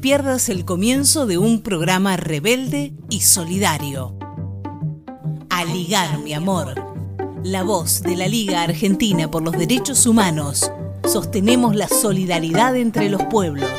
pierdas el comienzo de un programa rebelde y solidario. Aligar, mi amor. La voz de la Liga Argentina por los Derechos Humanos. Sostenemos la solidaridad entre los pueblos.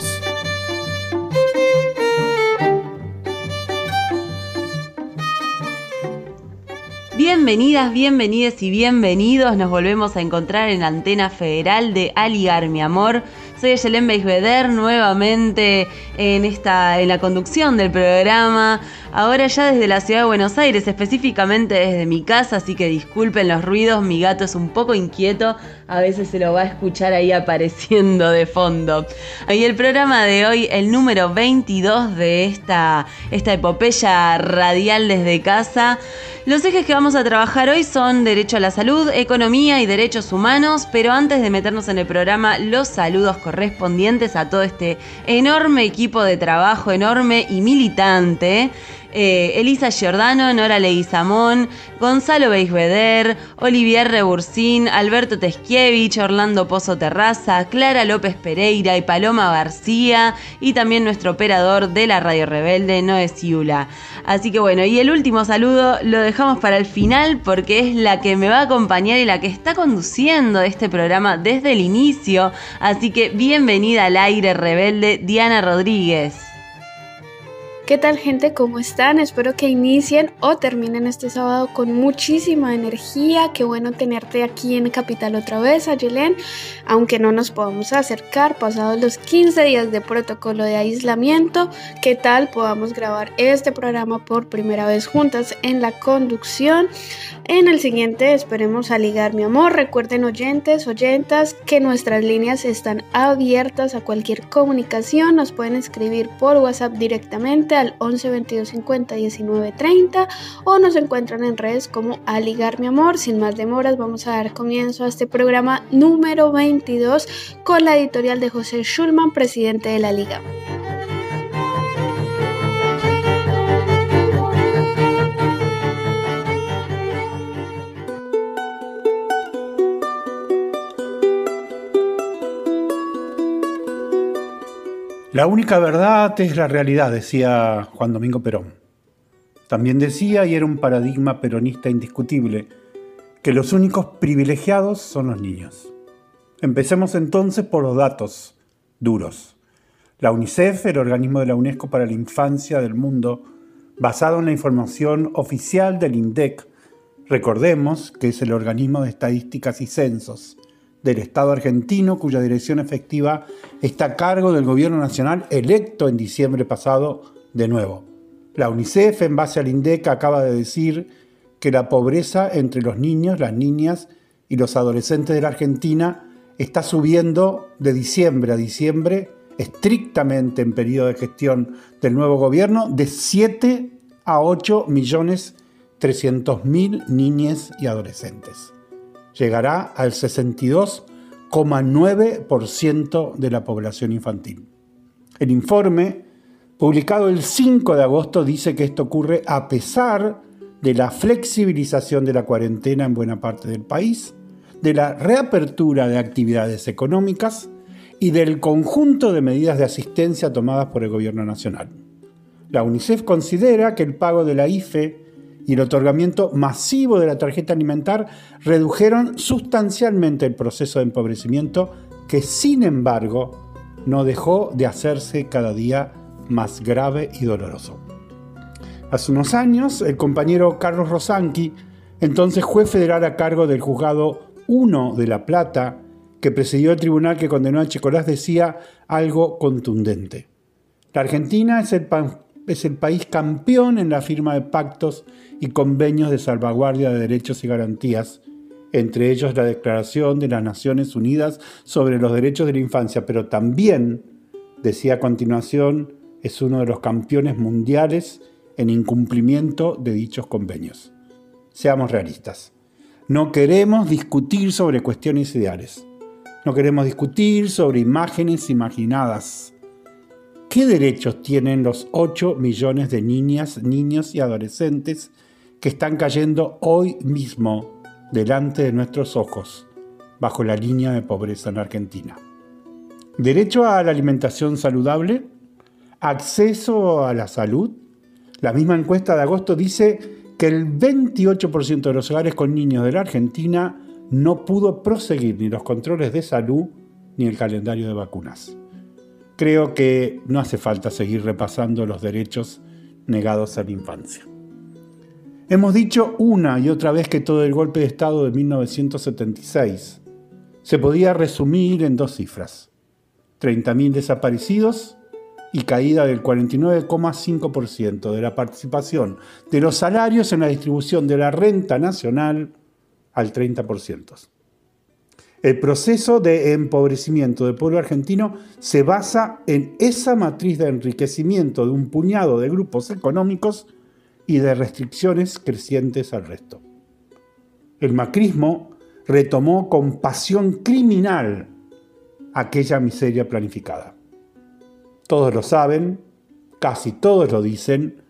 Bienvenidas, bienvenidas y bienvenidos. Nos volvemos a encontrar en Antena Federal de Aligar, mi amor. Soy Yelén Beisbeder nuevamente en, esta, en la conducción del programa. Ahora ya desde la ciudad de Buenos Aires, específicamente desde mi casa, así que disculpen los ruidos, mi gato es un poco inquieto, a veces se lo va a escuchar ahí apareciendo de fondo. Y el programa de hoy, el número 22 de esta, esta epopeya radial desde casa, los ejes que vamos a trabajar hoy son derecho a la salud, economía y derechos humanos, pero antes de meternos en el programa, los saludos correspondientes a todo este enorme equipo de trabajo, enorme y militante eh, Elisa Giordano, Nora Leguizamón, Gonzalo Beisbeder, Olivier Rebursín, Alberto Teskiewicz, Orlando Pozo Terraza, Clara López Pereira y Paloma García, y también nuestro operador de la Radio Rebelde, Noé Ciula. Así que bueno, y el último saludo lo dejamos para el final porque es la que me va a acompañar y la que está conduciendo este programa desde el inicio. Así que bienvenida al aire rebelde, Diana Rodríguez. ¿Qué tal gente? ¿Cómo están? Espero que inicien o terminen este sábado con muchísima energía. Qué bueno tenerte aquí en Capital otra vez, Ayelen. Aunque no nos podamos acercar pasados los 15 días de protocolo de aislamiento, ¿qué tal podamos grabar este programa por primera vez juntas en la conducción? En el siguiente esperemos a ligar mi amor. Recuerden oyentes, oyentas, que nuestras líneas están abiertas a cualquier comunicación. Nos pueden escribir por WhatsApp directamente al 11 22 50 19 30 o nos encuentran en redes como a ligar mi amor. Sin más demoras vamos a dar comienzo a este programa número 22 con la editorial de José Schulman, presidente de la Liga. La única verdad es la realidad, decía Juan Domingo Perón. También decía, y era un paradigma peronista indiscutible, que los únicos privilegiados son los niños. Empecemos entonces por los datos duros. La UNICEF, el organismo de la UNESCO para la infancia del mundo, basado en la información oficial del INDEC, recordemos que es el organismo de estadísticas y censos del Estado argentino, cuya dirección efectiva está a cargo del Gobierno Nacional electo en diciembre pasado de nuevo. La UNICEF, en base al INDEC, acaba de decir que la pobreza entre los niños, las niñas y los adolescentes de la Argentina está subiendo de diciembre a diciembre, estrictamente en periodo de gestión del nuevo gobierno, de 7 a 8 millones 300 mil niñas y adolescentes llegará al 62,9% de la población infantil. El informe, publicado el 5 de agosto, dice que esto ocurre a pesar de la flexibilización de la cuarentena en buena parte del país, de la reapertura de actividades económicas y del conjunto de medidas de asistencia tomadas por el Gobierno Nacional. La UNICEF considera que el pago de la IFE y el otorgamiento masivo de la tarjeta alimentar redujeron sustancialmente el proceso de empobrecimiento que sin embargo no dejó de hacerse cada día más grave y doloroso. Hace unos años, el compañero Carlos Rosanqui, entonces juez federal a cargo del juzgado 1 de La Plata, que presidió el tribunal que condenó a Chicolás, decía algo contundente. La Argentina es el, es el país campeón en la firma de pactos y convenios de salvaguardia de derechos y garantías, entre ellos la Declaración de las Naciones Unidas sobre los Derechos de la Infancia, pero también, decía a continuación, es uno de los campeones mundiales en incumplimiento de dichos convenios. Seamos realistas. No queremos discutir sobre cuestiones ideales. No queremos discutir sobre imágenes imaginadas. ¿Qué derechos tienen los 8 millones de niñas, niños y adolescentes que están cayendo hoy mismo delante de nuestros ojos bajo la línea de pobreza en Argentina. Derecho a la alimentación saludable, acceso a la salud. La misma encuesta de agosto dice que el 28% de los hogares con niños de la Argentina no pudo proseguir ni los controles de salud ni el calendario de vacunas. Creo que no hace falta seguir repasando los derechos negados a la infancia. Hemos dicho una y otra vez que todo el golpe de Estado de 1976 se podía resumir en dos cifras. 30.000 desaparecidos y caída del 49,5% de la participación de los salarios en la distribución de la renta nacional al 30%. El proceso de empobrecimiento del pueblo argentino se basa en esa matriz de enriquecimiento de un puñado de grupos económicos y de restricciones crecientes al resto. El macrismo retomó con pasión criminal aquella miseria planificada. Todos lo saben, casi todos lo dicen,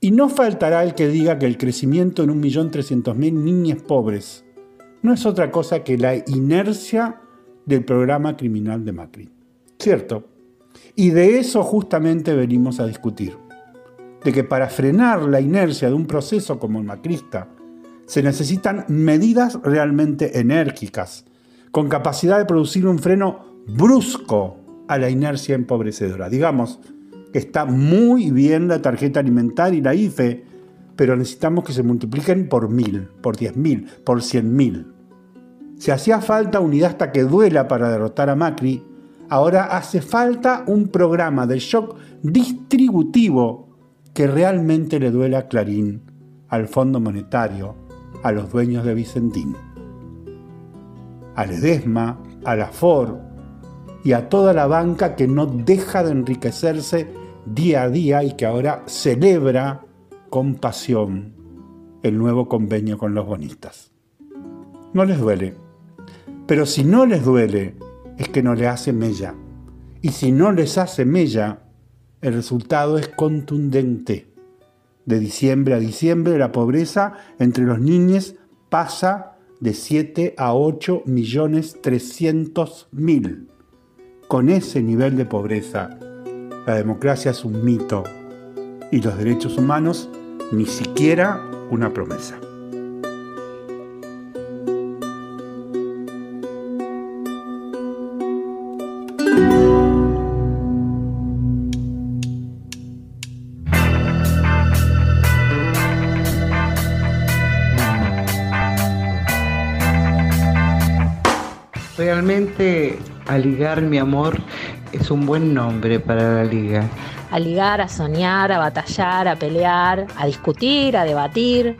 y no faltará el que diga que el crecimiento en 1.300.000 niñas pobres no es otra cosa que la inercia del programa criminal de Macri. Cierto. Y de eso justamente venimos a discutir de que para frenar la inercia de un proceso como el macrista, se necesitan medidas realmente enérgicas, con capacidad de producir un freno brusco a la inercia empobrecedora. Digamos que está muy bien la tarjeta alimentar y la IFE, pero necesitamos que se multipliquen por mil, por diez mil, por cien mil. Si hacía falta unidad hasta que duela para derrotar a Macri, ahora hace falta un programa de shock distributivo que realmente le duele a Clarín, al Fondo Monetario, a los dueños de Vicentín, a Ledesma, a la Ford y a toda la banca que no deja de enriquecerse día a día y que ahora celebra con pasión el nuevo convenio con los bonistas. No les duele, pero si no les duele es que no le hace mella. Y si no les hace mella, el resultado es contundente. De diciembre a diciembre la pobreza entre los niños pasa de 7 a 8 millones 300 mil. Con ese nivel de pobreza, la democracia es un mito y los derechos humanos ni siquiera una promesa. Realmente Aligar mi amor es un buen nombre para la liga. A ligar, a soñar, a batallar, a pelear, a discutir, a debatir.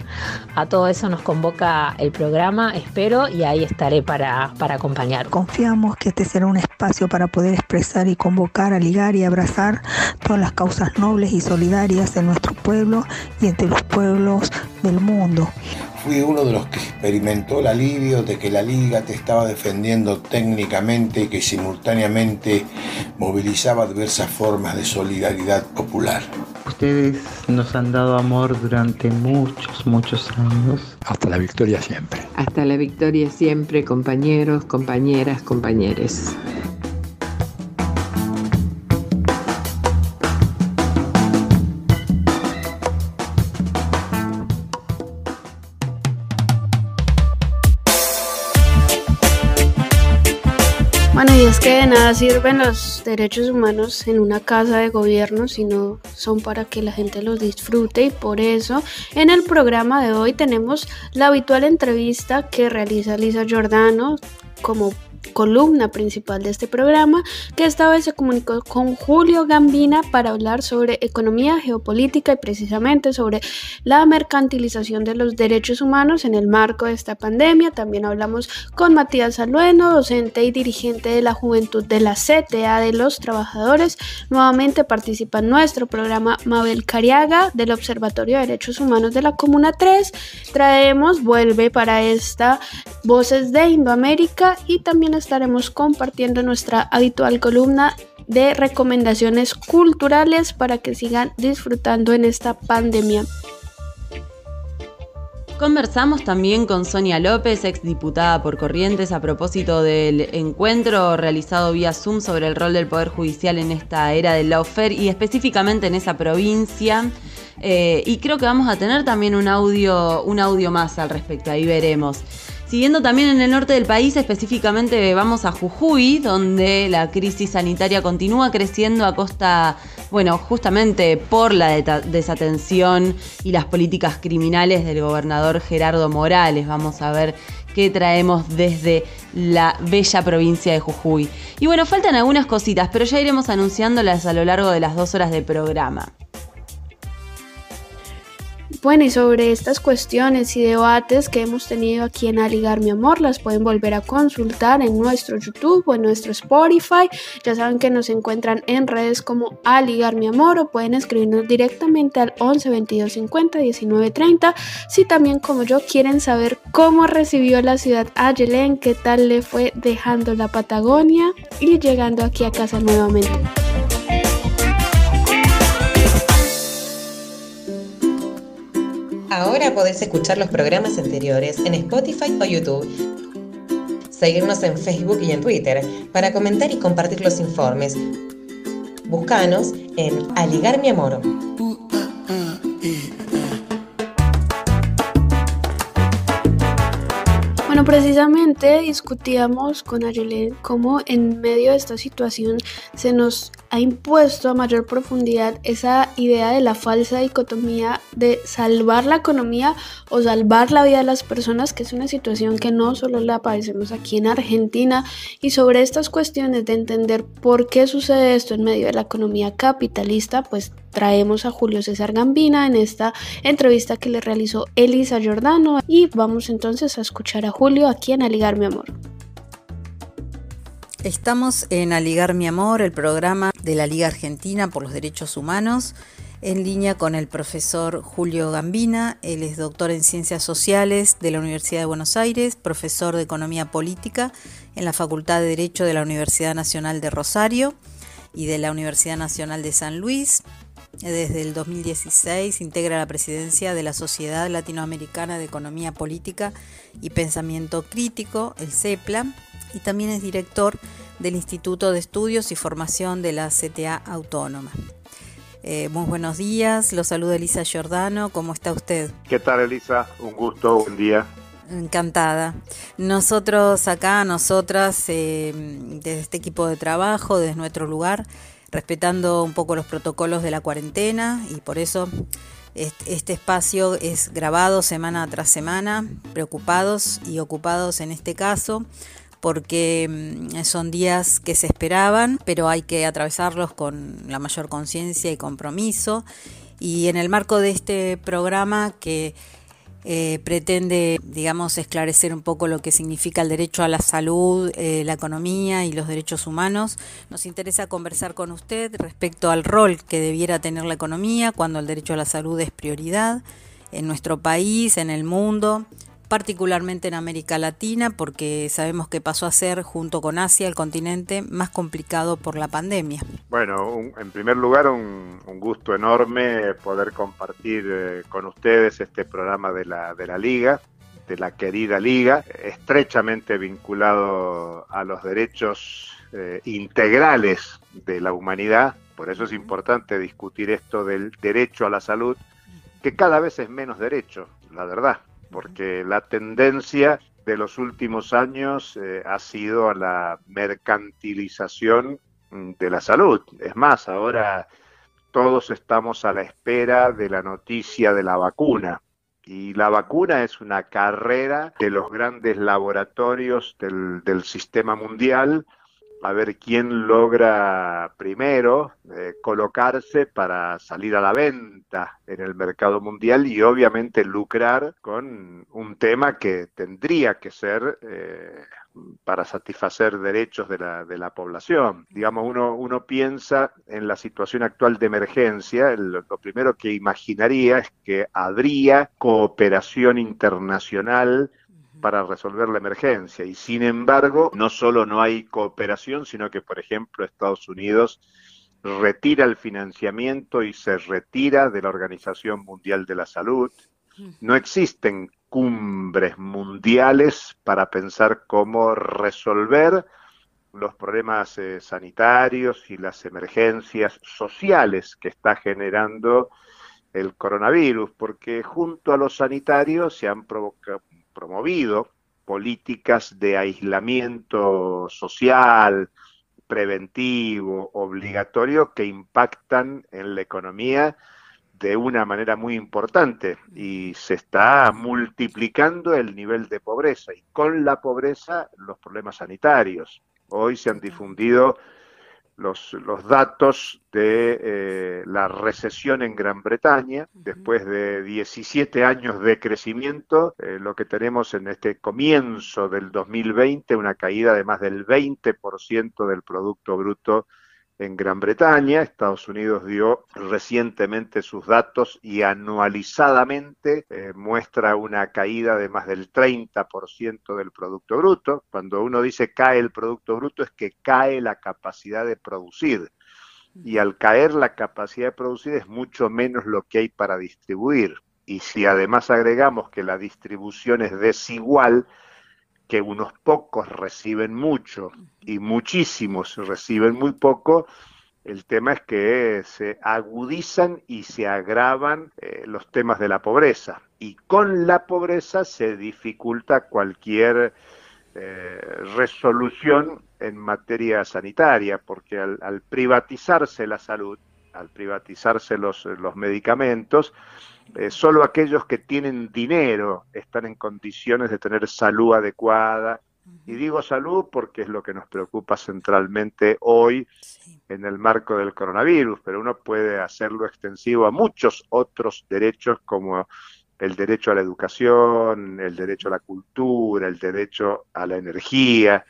A todo eso nos convoca el programa, espero, y ahí estaré para, para acompañar. Confiamos que este será un espacio para poder expresar y convocar, a ligar y abrazar todas las causas nobles y solidarias de nuestro pueblo y entre los pueblos del mundo fui uno de los que experimentó el alivio de que la liga te estaba defendiendo técnicamente y que simultáneamente movilizaba diversas formas de solidaridad popular. Ustedes nos han dado amor durante muchos, muchos años. Hasta la victoria siempre. Hasta la victoria siempre, compañeros, compañeras, compañeres. De nada sirven los derechos humanos en una casa de gobierno si no son para que la gente los disfrute. Y por eso en el programa de hoy tenemos la habitual entrevista que realiza Lisa Giordano como columna principal de este programa, que esta vez se comunicó con Julio Gambina para hablar sobre economía, geopolítica y precisamente sobre la mercantilización de los derechos humanos en el marco de esta pandemia. También hablamos con Matías Alueno, docente y dirigente de la Juventud de la CTA de los Trabajadores. Nuevamente participa en nuestro programa Mabel Cariaga del Observatorio de Derechos Humanos de la Comuna 3. Traemos, vuelve para esta Voces de Indoamérica y también estaremos compartiendo nuestra habitual columna de recomendaciones culturales para que sigan disfrutando en esta pandemia. Conversamos también con Sonia López, exdiputada por Corrientes, a propósito del encuentro realizado vía Zoom sobre el rol del Poder Judicial en esta era del lawfare y específicamente en esa provincia. Eh, y creo que vamos a tener también un audio, un audio más al respecto, ahí veremos. Siguiendo también en el norte del país, específicamente vamos a Jujuy, donde la crisis sanitaria continúa creciendo a costa, bueno, justamente por la desatención y las políticas criminales del gobernador Gerardo Morales. Vamos a ver qué traemos desde la bella provincia de Jujuy. Y bueno, faltan algunas cositas, pero ya iremos anunciándolas a lo largo de las dos horas de programa. Bueno, y sobre estas cuestiones y debates que hemos tenido aquí en Aligar Mi Amor, las pueden volver a consultar en nuestro YouTube o en nuestro Spotify. Ya saben que nos encuentran en redes como Aligar Mi Amor o pueden escribirnos directamente al 11 22 50 19 30. Si también, como yo, quieren saber cómo recibió la ciudad a Yelén, qué tal le fue dejando la Patagonia y llegando aquí a casa nuevamente. Ahora podés escuchar los programas anteriores en Spotify o YouTube. Seguirnos en Facebook y en Twitter para comentar y compartir los informes. Búscanos en Aligar Mi Amor. Bueno, precisamente discutíamos con Ayelen cómo en medio de esta situación se nos ha impuesto a mayor profundidad esa idea de la falsa dicotomía de salvar la economía o salvar la vida de las personas, que es una situación que no solo la padecemos aquí en Argentina, y sobre estas cuestiones de entender por qué sucede esto en medio de la economía capitalista, pues traemos a Julio César Gambina en esta entrevista que le realizó Elisa Giordano y vamos entonces a escuchar a Julio aquí en Aligar mi amor. Estamos en Aligar mi amor, el programa de la Liga Argentina por los Derechos Humanos, en línea con el profesor Julio Gambina. Él es doctor en Ciencias Sociales de la Universidad de Buenos Aires, profesor de Economía Política en la Facultad de Derecho de la Universidad Nacional de Rosario y de la Universidad Nacional de San Luis. Desde el 2016 integra la presidencia de la Sociedad Latinoamericana de Economía Política y Pensamiento Crítico, el CEPLA, y también es director del Instituto de Estudios y Formación de la CTA Autónoma. Eh, muy buenos días, lo saluda Elisa Giordano, ¿cómo está usted? ¿Qué tal Elisa? Un gusto, buen día. Encantada. Nosotros acá, nosotras, eh, desde este equipo de trabajo, desde nuestro lugar, respetando un poco los protocolos de la cuarentena y por eso este espacio es grabado semana tras semana, preocupados y ocupados en este caso porque mm, son días que se esperaban, pero hay que atravesarlos con la mayor conciencia y compromiso. Y en el marco de este programa que eh, pretende, digamos, esclarecer un poco lo que significa el derecho a la salud, eh, la economía y los derechos humanos. Nos interesa conversar con usted respecto al rol que debiera tener la economía cuando el derecho a la salud es prioridad en nuestro país, en el mundo, particularmente en América Latina, porque sabemos que pasó a ser, junto con Asia, el continente más complicado por la pandemia. Bueno, en primer lugar, un, gusto enorme poder compartir eh, con ustedes este programa de la, de la Liga de la querida liga, estrechamente vinculado a los derechos eh, integrales de la humanidad. Por eso es importante discutir esto del derecho a la salud, que cada vez es menos derecho, la verdad porque la tendencia de los últimos años eh, ha sido a la mercantilización mm, de la salud. Es más, ahora todos estamos a la espera de la noticia de la vacuna. Y la vacuna es una carrera de los grandes laboratorios del, del sistema mundial a ver quién logra primero eh, colocarse para salir a la venta en el mercado mundial y obviamente lucrar con un tema que tendría que ser eh, para satisfacer derechos de la, de la población. Digamos, uno, uno piensa en la situación actual de emergencia, lo primero que imaginaría es que habría cooperación internacional para resolver la emergencia. Y sin embargo, no solo no hay cooperación, sino que, por ejemplo, Estados Unidos retira el financiamiento y se retira de la Organización Mundial de la Salud. No existen cumbres mundiales para pensar cómo resolver los problemas eh, sanitarios y las emergencias sociales que está generando el coronavirus, porque junto a los sanitarios se han promovido políticas de aislamiento social, preventivo, obligatorio, que impactan en la economía de una manera muy importante y se está multiplicando el nivel de pobreza y con la pobreza los problemas sanitarios. Hoy se han difundido los, los datos de eh, la recesión en Gran Bretaña. Después de 17 años de crecimiento, eh, lo que tenemos en este comienzo del 2020, una caída de más del 20% del Producto Bruto en Gran Bretaña. Estados Unidos dio recientemente sus datos y anualizadamente eh, muestra una caída de más del 30% del Producto Bruto. Cuando uno dice cae el Producto Bruto es que cae la capacidad de producir. Y al caer la capacidad de producir es mucho menos lo que hay para distribuir. Y si además agregamos que la distribución es desigual, que unos pocos reciben mucho y muchísimos reciben muy poco, el tema es que se agudizan y se agravan eh, los temas de la pobreza. Y con la pobreza se dificulta cualquier eh, resolución en materia sanitaria, porque al, privatizarse la salud, al privatizarse los, los medicamentos, eh, solo aquellos que tienen dinero están en condiciones de tener salud adecuada. Y digo salud porque es lo que nos preocupa centralmente hoy en el marco del coronavirus, pero uno puede hacerlo extensivo a muchos otros derechos como el derecho a la educación, el derecho a la cultura, el derecho a la energía,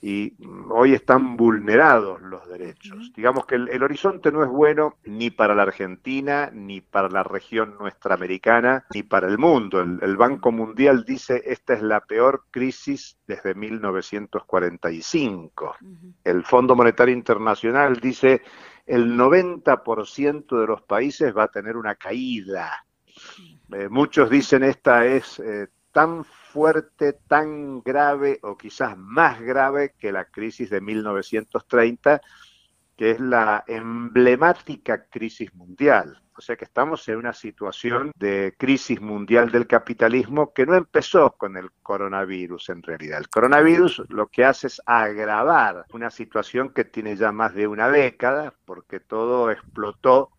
y hoy están vulnerados los derechos. Digamos que el, horizonte no es bueno ni para la Argentina, ni para la región nuestra americana, ni para el mundo. El, el Banco Mundial dice esta es la peor crisis desde 1945. El Fondo Monetario Internacional dice el 90% de los países va a tener una caída. Eh, muchos dicen esta es eh, tan fuerte, tan grave o quizás más grave que la crisis de 1930, que es la emblemática crisis mundial. O sea que estamos en una situación de crisis mundial del capitalismo que no empezó con el coronavirus en realidad. El coronavirus lo que hace es agravar una situación que tiene ya más de una década, porque todo explotó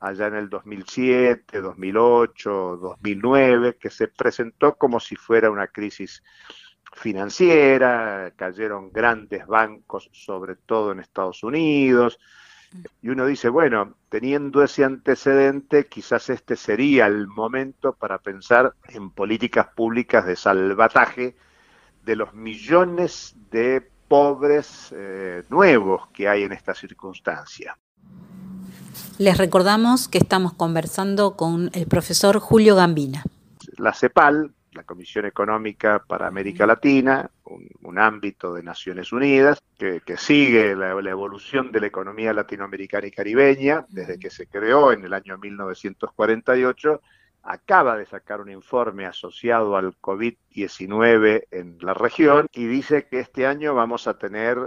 allá en el 2007, 2008, 2009, que se presentó como si fuera una crisis financiera, cayeron grandes bancos, sobre todo en Estados Unidos, y uno dice, bueno, teniendo ese antecedente, quizás este sería el momento para pensar en políticas públicas de salvataje de los millones de pobres eh, nuevos que hay en esta circunstancia. Les recordamos que estamos conversando con el profesor Julio Gambina. La CEPAL, la Comisión Económica para América Latina, un, ámbito de Naciones Unidas que, sigue la, evolución de la economía latinoamericana y caribeña desde que se creó en el año 1948, acaba de sacar un informe asociado al COVID-19 en la región y dice que este año vamos a tener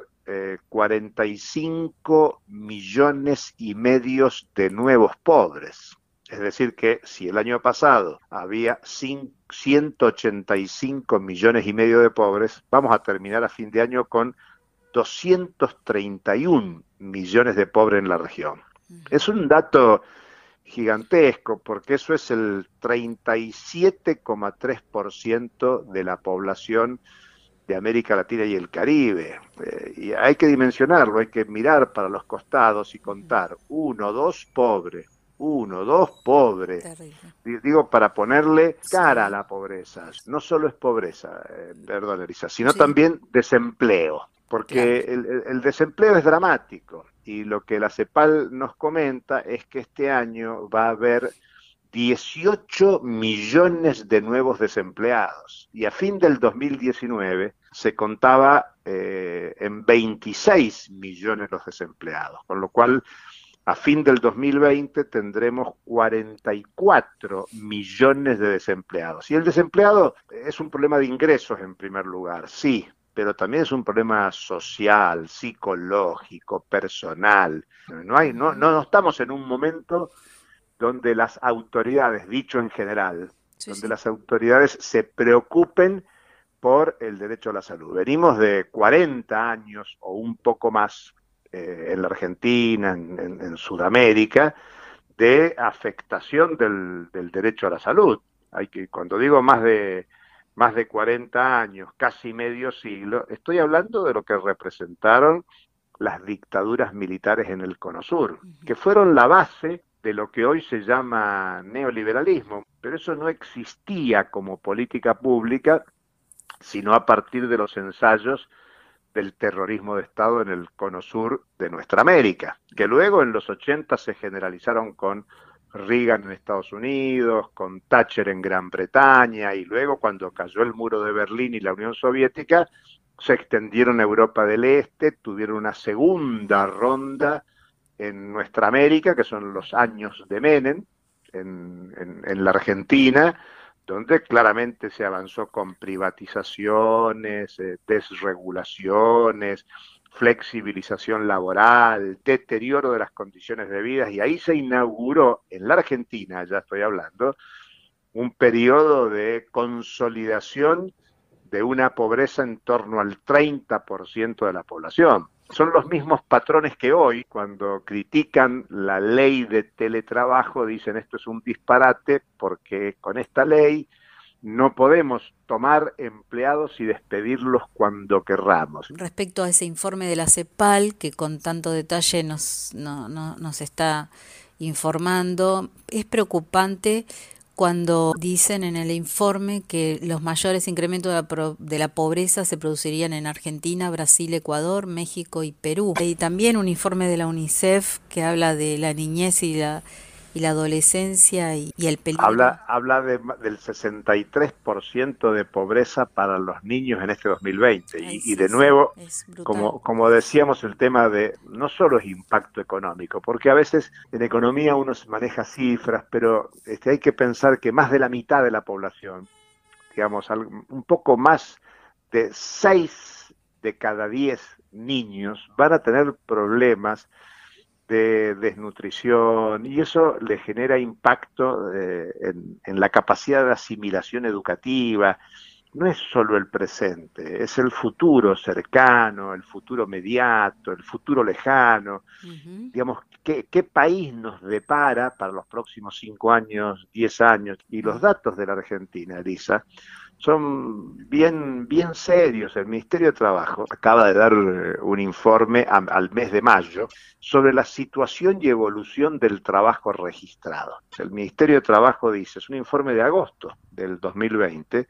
45 eh, millones y medio de nuevos pobres. Es decir, que si el año pasado había 185 millones y medio de pobres, vamos a terminar a fin de año con 231 millones de pobres en la región. Es un dato gigantesco porque eso es el 37,3% de la población de América Latina y el Caribe. Eh, y hay que dimensionarlo, hay que mirar para los costados y contar. Uno, dos, pobre. Uno, dos, pobre. Digo, para ponerle cara a la pobreza. No solo es pobreza, eh, perdón, Elisa, sino también desempleo. Porque el, desempleo es dramático. Y lo que la CEPAL nos comenta es que este año va a haber 18 millones de nuevos desempleados. Y a fin del 2019 se contaba eh, en 26 millones los desempleados, con lo cual a fin del 2020 tendremos 44 millones de desempleados. Y el desempleado es un problema de ingresos en primer lugar, sí, pero también es un problema social, psicológico, personal. No, hay, no, no estamos en un momento donde las autoridades, dicho en general, donde las autoridades se preocupen por el derecho a la salud. Venimos de 40 años o un poco más eh, en la Argentina, en, Sudamérica, de afectación del, del, derecho a la salud. Hay que, cuando digo más de más de 40 años, casi medio siglo, estoy hablando de lo que representaron las dictaduras militares en el Cono Sur, que fueron la base de lo que hoy se llama neoliberalismo, pero eso no existía como política pública, sino a partir de los ensayos del terrorismo de Estado en el cono sur de nuestra América, que luego en los 80 se generalizaron con Reagan en Estados Unidos, con Thatcher en Gran Bretaña y luego cuando cayó el muro de Berlín y la Unión Soviética, se extendieron a Europa del Este, tuvieron una segunda ronda en nuestra América, que son los años de Menem, en, en, la Argentina, donde claramente se avanzó con privatizaciones, eh, desregulaciones, flexibilización laboral, deterioro de las condiciones de vida, y ahí se inauguró en la Argentina, ya estoy hablando, un periodo de consolidación de una pobreza en torno al 30% de la población son los mismos patrones que hoy, cuando critican la ley de teletrabajo, dicen esto es un disparate porque con esta ley no podemos tomar empleados y despedirlos cuando querramos. Respecto a ese informe de la CEPAL, que con tanto detalle nos, no, no, nos está informando, es preocupante cuando dicen en el informe que los mayores incrementos de la, pobreza se producirían en Argentina, Brasil, Ecuador, México y Perú. Y también un informe de la UNICEF que habla de la niñez y la y la adolescencia y, el peligro. Habla, habla de, del 63% de pobreza para los niños en este 2020. y, de nuevo, como, como decíamos, el tema de no solo es impacto económico, porque a veces en economía uno se maneja cifras, pero este, hay que pensar que más de la mitad de la población, digamos, un poco más de 6 de cada 10 niños van a tener problemas de desnutrición y eso le genera impacto eh, en, la capacidad de asimilación educativa. No es solo el presente, es el futuro cercano, el futuro mediato, el futuro lejano. Digamos, ¿qué, ¿qué, país nos depara para los próximos cinco años, diez años? Y los datos de la Argentina, Elisa, son bien, bien serios. El Ministerio de Trabajo acaba de dar eh, un informe al mes de mayo sobre la situación y evolución del trabajo registrado. El Ministerio de Trabajo dice, es un informe de agosto del 2020,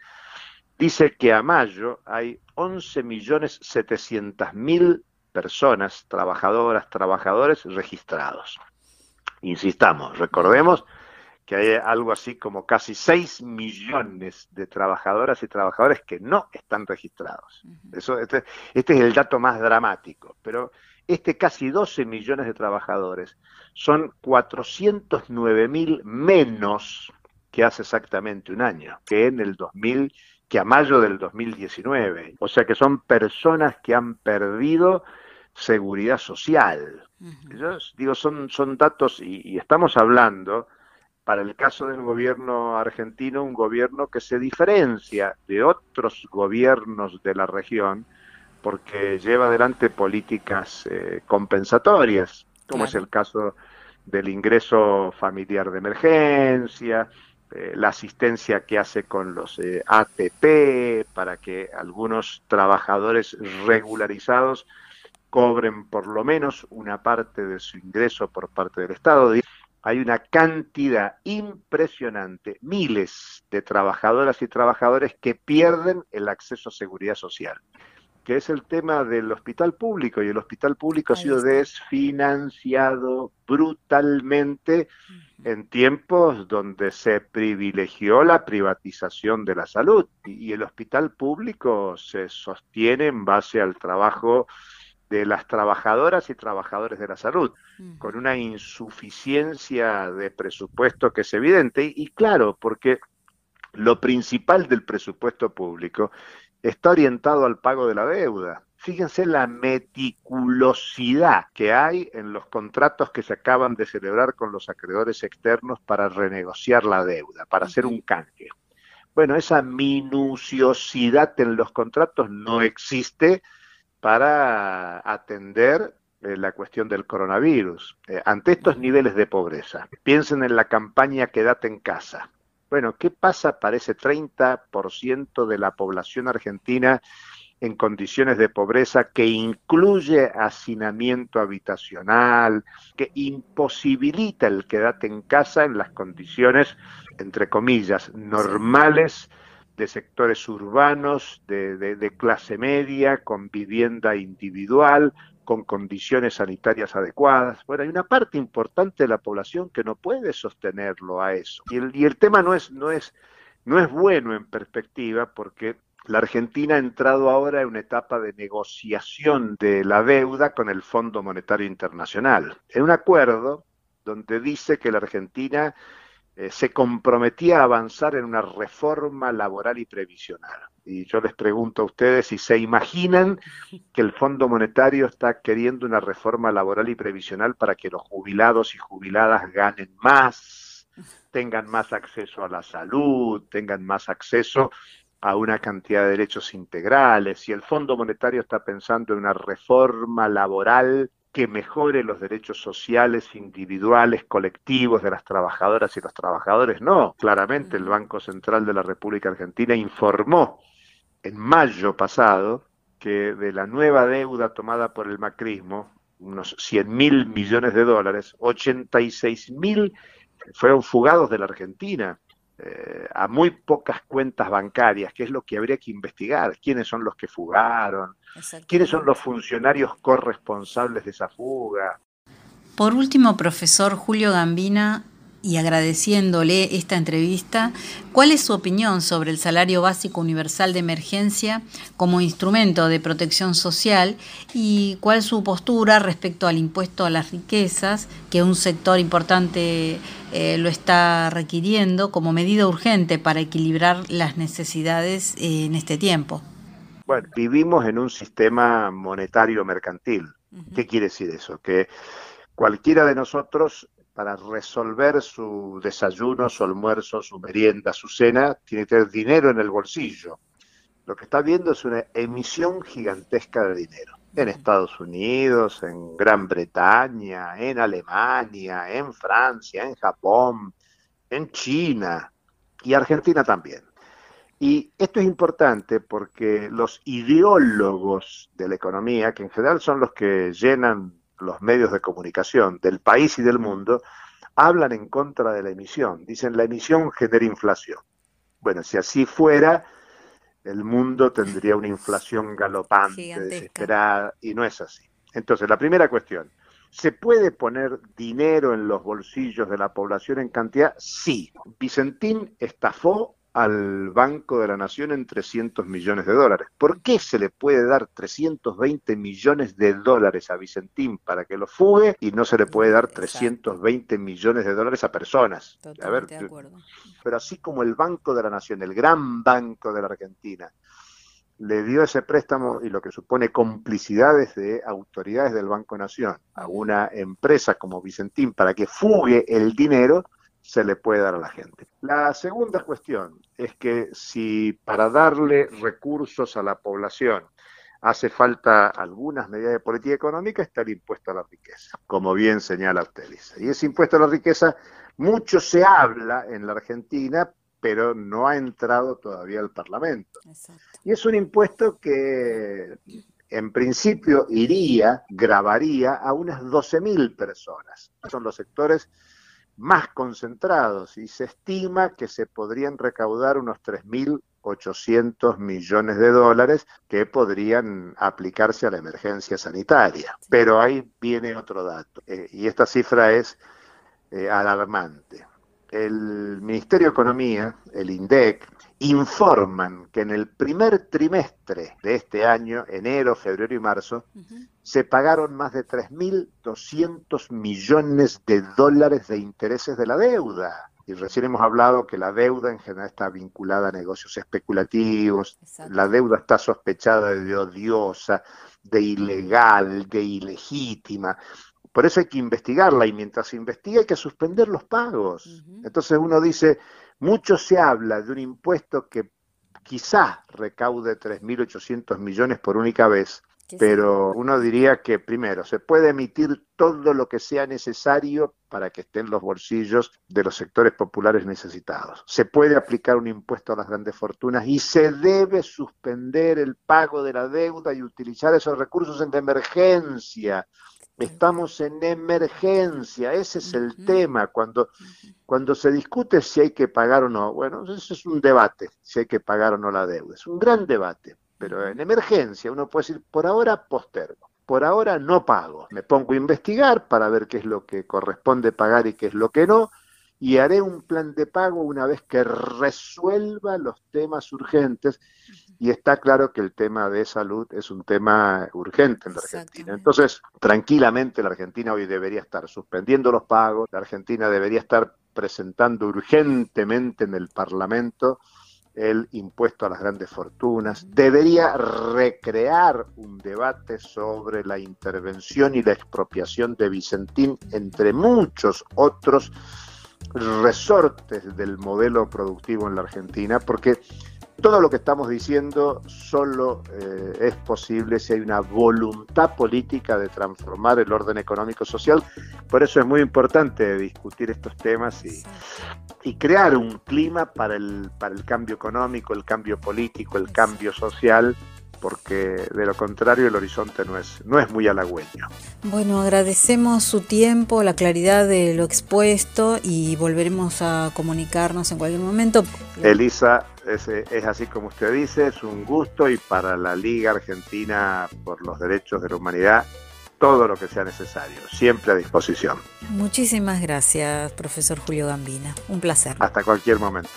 dice que a mayo hay 11.700.000 personas, trabajadoras, trabajadores registrados. Insistamos, recordemos que hay algo así como casi 6 millones de trabajadoras y trabajadores que no están registrados. Eso, este, este, es el dato más dramático, pero este casi 12 millones de trabajadores son 409 mil menos que hace exactamente un año, que en el 2000, que a mayo del 2019. O sea que son personas que han perdido seguridad social. digo, son, son datos y estamos hablando para el caso del gobierno argentino, un gobierno que se diferencia de otros gobiernos de la región porque lleva adelante políticas eh, compensatorias, como es el caso del ingreso familiar de emergencia, eh, la asistencia que hace con los eh, ATP para que algunos trabajadores regularizados cobren por lo menos una parte de su ingreso por parte del Estado hay una cantidad impresionante, miles de trabajadoras y trabajadores que pierden el acceso a seguridad social, que es el tema del hospital público, y el hospital público ha sido desfinanciado brutalmente en tiempos donde se privilegió la privatización de la salud, y el hospital público se sostiene en base al trabajo de las trabajadoras y trabajadores de la salud, con una insuficiencia de presupuesto que es evidente. Y, y, claro, porque lo principal del presupuesto público está orientado al pago de la deuda. Fíjense la meticulosidad que hay en los contratos que se acaban de celebrar con los acreedores externos para renegociar la deuda, para hacer un canje. Bueno, esa minuciosidad en los contratos no existe para atender eh, la cuestión del coronavirus. Eh, ante estos niveles de pobreza, piensen en la campaña Quédate en casa. Bueno, ¿qué pasa para ese 30% de la población argentina en condiciones de pobreza que incluye hacinamiento habitacional, que imposibilita el quedarte en casa en las condiciones, entre comillas, normales de sectores urbanos, de, de, clase media, con vivienda individual, con condiciones sanitarias adecuadas. Bueno, hay una parte importante de la población que no puede sostenerlo a eso. Y el, y el tema no es, no, es, no es bueno en perspectiva porque la Argentina ha entrado ahora en una etapa de negociación de la deuda con el Fondo Monetario Internacional, en un acuerdo donde dice que la Argentina eh, se comprometía a avanzar en una reforma laboral y previsional. Y yo les pregunto a ustedes si se imaginan que el Fondo Monetario está queriendo una reforma laboral y previsional para que los jubilados y jubiladas ganen más, tengan más acceso a la salud, tengan más acceso a una cantidad de derechos integrales, si el Fondo Monetario está pensando en una reforma laboral que mejore los derechos sociales, individuales, colectivos de las trabajadoras y los trabajadores, no. Claramente el Banco Central de la República Argentina informó en mayo pasado que de la nueva deuda tomada por el macrismo, unos 100 mil millones de dólares, 86 mil fueron fugados de la Argentina eh, a muy pocas cuentas bancarias, que es lo que habría que investigar, quiénes son los que fugaron, quiénes son los funcionarios corresponsables de esa fuga. Por último, profesor Julio Gambina, y agradeciéndole esta entrevista, ¿cuál es su opinión sobre el salario básico universal de emergencia como instrumento de protección social y cuál es su postura respecto al impuesto a las riquezas, que un sector importante eh, lo está requiriendo como medida urgente para equilibrar las necesidades eh, en este tiempo? Bueno, vivimos en un sistema monetario mercantil. ¿Qué quiere decir eso? Que cualquiera de nosotros para resolver su desayuno, su almuerzo, su merienda, su cena, tiene que tener dinero en el bolsillo. Lo que está viendo es una emisión gigantesca de dinero. En Estados Unidos, en Gran Bretaña, en Alemania, en Francia, en Japón, en China y Argentina también. Y esto es importante porque los ideólogos de la economía, que en general son los que llenan los medios de comunicación del país y del mundo hablan en contra de la emisión. Dicen la emisión genera inflación. Bueno, si así fuera, el mundo tendría una inflación galopante, desesperada, y no es así. Entonces, la primera cuestión, ¿se puede poner dinero en los bolsillos de la población en cantidad? Sí. Vicentín estafó al Banco de la Nación en 300 millones de dólares. ¿Por qué se le puede dar 320 millones de dólares a Vicentín para que lo fugue y no se le puede dar 320 millones de dólares a personas? a ver, Pero así como el Banco de la Nación, el gran banco de la Argentina, le dio ese préstamo y lo que supone complicidades de autoridades del Banco Nación a una empresa como Vicentín para que fugue el dinero, se le puede dar a la gente. La segunda cuestión es que si para darle recursos a la población hace falta algunas medidas de política económica, está el impuesto a la riqueza, como bien señala usted, Y ese impuesto a la riqueza, mucho se habla en la Argentina, pero no ha entrado todavía al Parlamento. Y es un impuesto que en principio iría, grabaría a unas 12.000 personas. Son los sectores más concentrados y se estima que se podrían recaudar unos 3.800 millones de dólares que podrían aplicarse a la emergencia sanitaria. Pero ahí viene otro dato eh, y esta cifra es eh, alarmante. El Ministerio de Economía, el INDEC informan que en el primer trimestre de este año, enero, febrero y marzo, se pagaron más de 3.200 millones de dólares de intereses de la deuda. Y recién hemos hablado que la deuda en general está vinculada a negocios especulativos, la deuda está sospechada de odiosa, de ilegal, de ilegítima. Por eso hay que investigarla y mientras se investiga hay que suspender los pagos. Entonces uno dice, mucho se habla de un impuesto que quizá recaude 3.800 millones por única vez, pero uno diría que primero se puede emitir todo lo que sea necesario para que esté en los bolsillos de los sectores populares necesitados. Se puede aplicar un impuesto a las grandes fortunas y se debe suspender el pago de la deuda y utilizar esos recursos en emergencia. Estamos en emergencia, ese es el tema. Cuando, cuando se discute si hay que pagar o no, bueno, ese es un debate, si hay que pagar o no la deuda. Es un gran debate pero en emergencia uno puede decir, por ahora postergo, por ahora no pago, me pongo a investigar para ver qué es lo que corresponde pagar y qué es lo que no, y haré un plan de pago una vez que resuelva los temas urgentes. Y está claro que el tema de salud es un tema urgente en la Argentina. Entonces, tranquilamente la Argentina hoy debería estar suspendiendo los pagos, la Argentina debería estar presentando urgentemente en el Parlamento el impuesto a las grandes fortunas, debería recrear un debate sobre la intervención y la expropiación de Vicentín, entre muchos otros resortes del modelo productivo en la Argentina, porque todo lo que estamos diciendo solo eh, es posible si hay una voluntad política de transformar el orden económico social. Por eso es muy importante discutir estos temas y, y crear un clima para el, para el cambio económico, el cambio político, el cambio social porque de lo contrario el horizonte no es, no es muy halagüeño. Bueno, agradecemos su tiempo, la claridad de lo expuesto y volveremos a comunicarnos en cualquier momento. Elisa, es, es así como usted dice, es un gusto y para la Liga Argentina por los Derechos de la Humanidad todo lo que sea necesario, siempre a disposición. Muchísimas gracias, profesor Julio Gambina. Un placer. Hasta cualquier momento.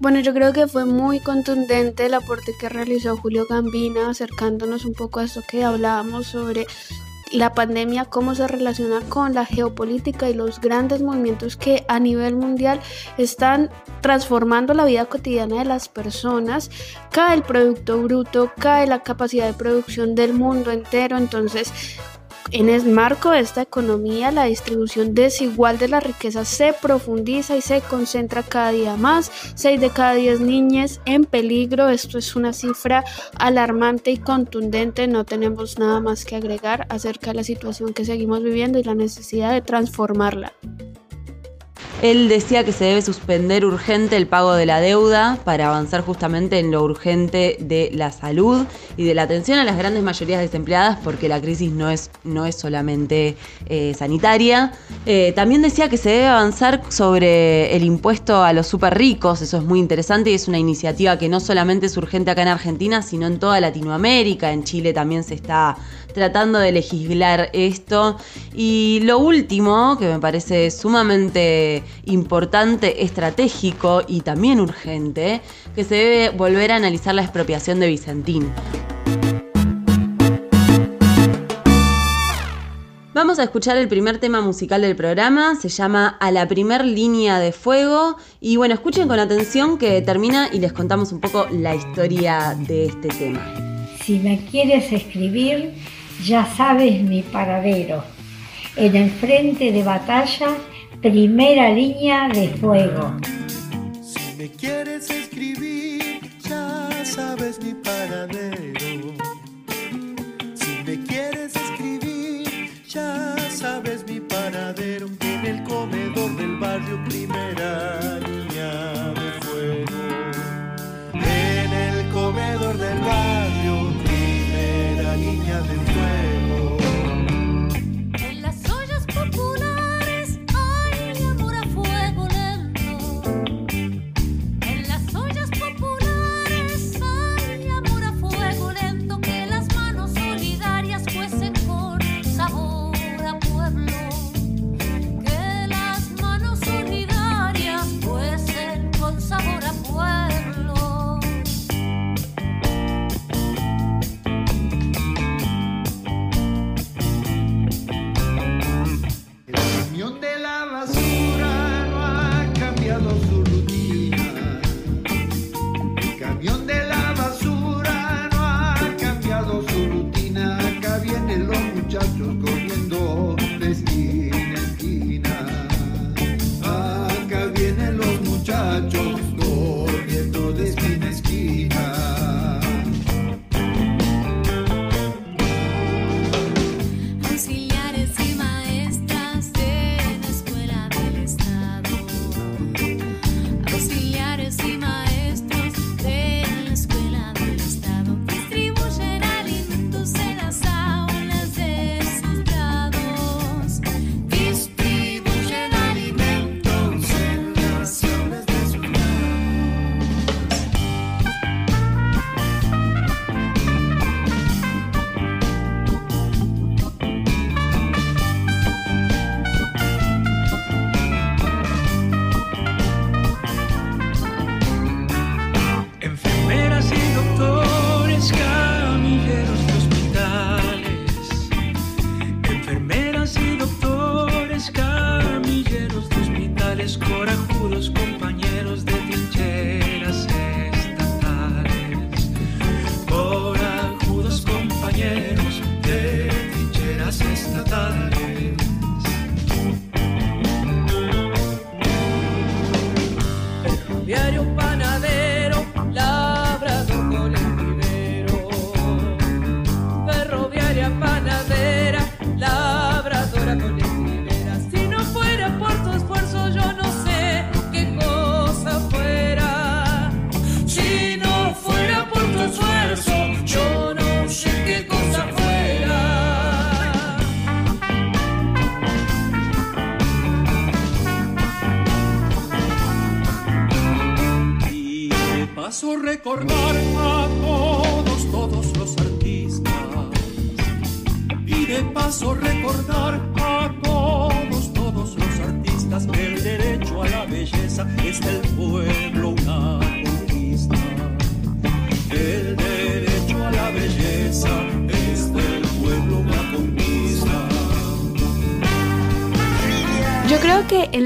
Bueno, yo creo que fue muy contundente el aporte que realizó Julio Gambina, acercándonos un poco a esto que hablábamos sobre la pandemia, cómo se relaciona con la geopolítica y los grandes movimientos que a nivel mundial están transformando la vida cotidiana de las personas. Cae el Producto Bruto, cae la capacidad de producción del mundo entero, entonces en el marco de esta economía, la distribución desigual de la riqueza se profundiza y se concentra cada día más. 6 de cada 10 niñas en peligro. Esto es una cifra alarmante y contundente. No tenemos nada más que agregar acerca de la situación que seguimos viviendo y la necesidad de transformarla. Él decía que se debe suspender urgente el pago de la deuda para avanzar justamente en lo urgente de la salud y de la atención a las grandes mayorías desempleadas porque la crisis no es, no es solamente eh, sanitaria. Eh, también decía que se debe avanzar sobre el impuesto a los super ricos, eso es muy interesante y es una iniciativa que no solamente es urgente acá en Argentina, sino en toda Latinoamérica, en Chile también se está tratando de legislar esto. Y lo último, que me parece sumamente importante, estratégico y también urgente, que se debe volver a analizar la expropiación de Vicentín. Vamos a escuchar el primer tema musical del programa, se llama A la primer línea de fuego y bueno, escuchen con atención que termina y les contamos un poco la historia de este tema. Si me quieres escribir, ya sabes mi paradero. En el frente de batalla, primera línea de fuego. Si me quieres escribir, ya sabes mi paradero. Si me quieres escribir, ya sabes mi paradero. En el comedor del barrio, primera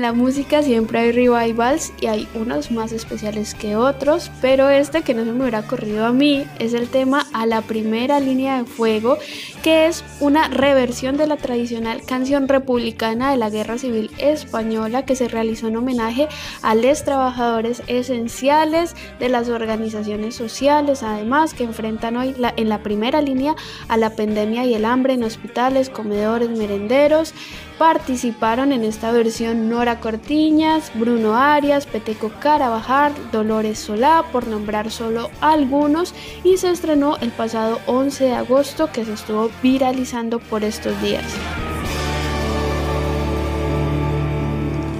la música siempre hay revivals y hay unos más especiales que otros, pero este que no se me hubiera ocurrido a mí es el tema A la primera línea de fuego, que es una reversión de la tradicional canción republicana de la Guerra Civil Española que se realizó en homenaje a los trabajadores esenciales de las organizaciones sociales, además que enfrentan hoy en la primera línea a la pandemia y el hambre en hospitales, comedores, merenderos. Participaron en esta versión Nora Cortiñas, Bruno Arias, Peteco Carabajal, Dolores Solá, por nombrar solo algunos, y se estrenó el pasado 11 de agosto que se estuvo viralizando por estos días.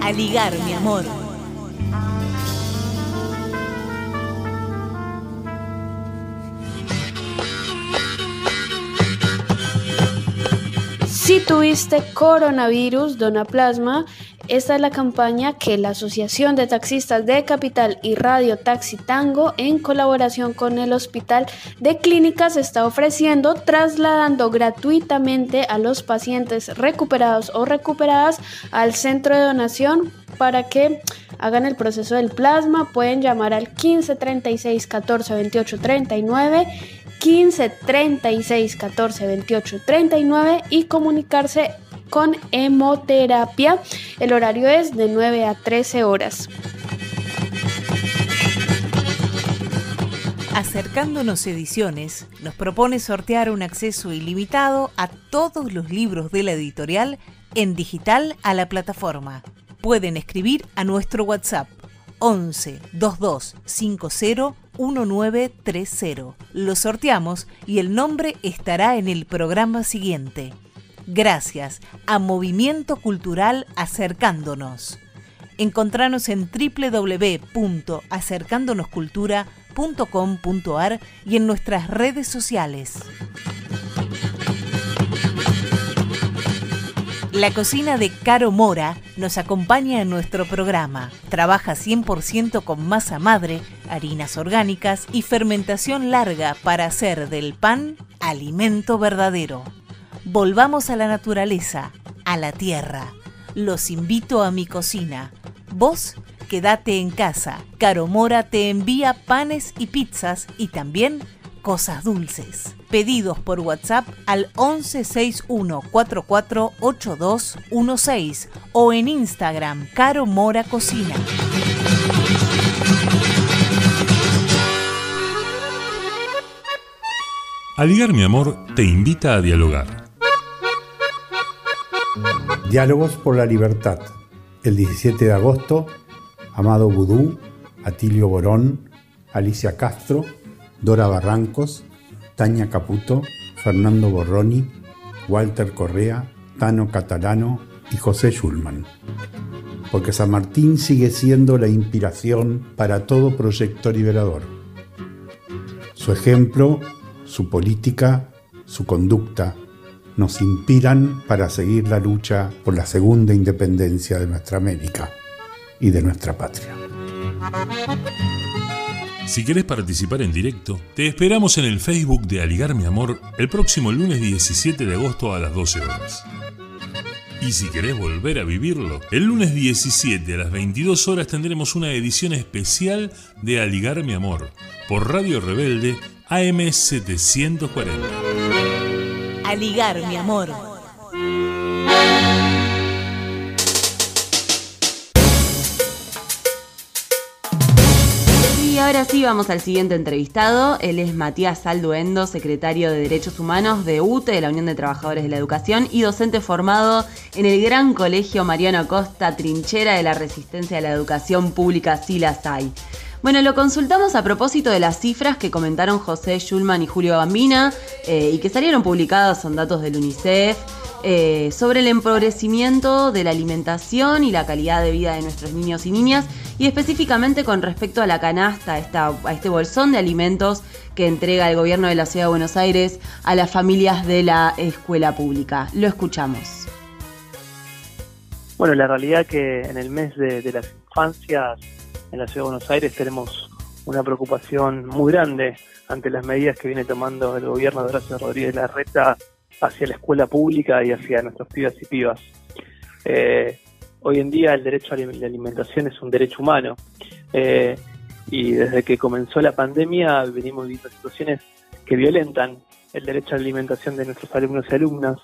A ligar, mi amor. Si tuviste coronavirus, dona plasma. Esta es la campaña que la Asociación de Taxistas de Capital y Radio Taxi Tango, en colaboración con el Hospital de Clínicas, está ofreciendo, trasladando gratuitamente a los pacientes recuperados o recuperadas al centro de donación para que hagan el proceso del plasma. Pueden llamar al 15 36 14 28 39 15 36 14 28 39 y comunicarse con hemoterapia. El horario es de 9 a 13 horas. Acercándonos Ediciones nos propone sortear un acceso ilimitado a todos los libros de la editorial en digital a la plataforma. Pueden escribir a nuestro WhatsApp 11 22 50 1930. Lo sorteamos y el nombre estará en el programa siguiente. Gracias a Movimiento Cultural Acercándonos. Encontranos en www.acercándonoscultura.com.ar y en nuestras redes sociales. La cocina de Caro Mora nos acompaña en nuestro programa. Trabaja 100% con masa madre, harinas orgánicas y fermentación larga para hacer del pan alimento verdadero. Volvamos a la naturaleza, a la tierra. Los invito a mi cocina. Vos quédate en casa. Caro Mora te envía panes y pizzas y también cosas dulces. Pedidos por WhatsApp al 1161448216 o en Instagram Caro Mora Cocina. Aligar mi amor te invita a dialogar. Diálogos por la Libertad. El 17 de agosto, Amado Vudú, Atilio Borón, Alicia Castro, Dora Barrancos, Tania Caputo, Fernando Borroni, Walter Correa, Tano Catalano y José Schulman. Porque San Martín sigue siendo la inspiración para todo proyecto liberador. Su ejemplo, su política, su conducta nos inspiran para seguir la lucha por la segunda independencia de nuestra América y de nuestra patria. Si querés participar en directo, te esperamos en el Facebook de Aligar Mi Amor el próximo lunes 17 de agosto a las 12 horas. Y si querés volver a vivirlo, el lunes 17 a las 22 horas tendremos una edición especial de Aligar Mi Amor por Radio Rebelde AM 740. Ligar, mi amor. Y ahora sí vamos al siguiente entrevistado. Él es Matías Salduendo, secretario de Derechos Humanos de UTE, de la Unión de Trabajadores de la Educación, y docente formado en el Gran Colegio Mariano Acosta, trinchera de la resistencia a la educación pública SILASAI. Bueno, lo consultamos a propósito de las cifras que comentaron José Schulman y Julio Bambina eh, y que salieron publicadas, son datos del UNICEF, eh, sobre el empobrecimiento de la alimentación y la calidad de vida de nuestros niños y niñas y específicamente con respecto a la canasta, esta- a este bolsón de alimentos que entrega el gobierno de la Ciudad de Buenos Aires a las familias de la escuela pública. Lo escuchamos. Bueno, la realidad que en el mes de las infancias en la Ciudad de Buenos Aires tenemos una preocupación muy grande ante las medidas que viene tomando el gobierno de Horacio Rodríguez Larreta hacia la escuela pública y hacia nuestros pibas y pibas. Eh, hoy en día el derecho a la alimentación es un derecho humano eh, y desde que comenzó la pandemia venimos viendo situaciones que violentan el derecho a la alimentación de nuestros alumnos y alumnas.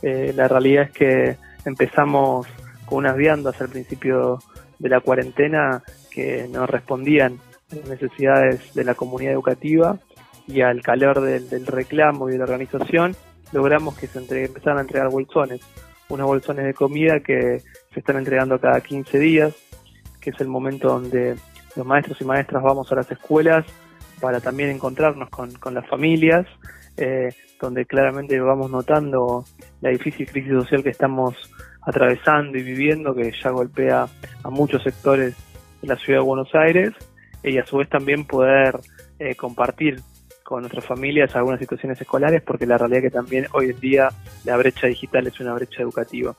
Eh, la realidad es que empezamos con unas viandas al principio de la cuarentena que no respondían a las necesidades de la comunidad educativa y al calor del, reclamo y de la organización logramos que se entre- empezaran a entregar bolsones, unos bolsones de comida que se están entregando cada 15 días, que es el momento donde los maestros y maestras vamos a las escuelas para también encontrarnos con, las familias, eh, donde claramente vamos notando la difícil crisis social que estamos atravesando y viviendo, que ya golpea a muchos sectores la ciudad de Buenos Aires, y a su vez también poder eh, compartir con nuestras familias algunas situaciones escolares, porque la realidad es que también hoy en día la brecha digital es una brecha educativa.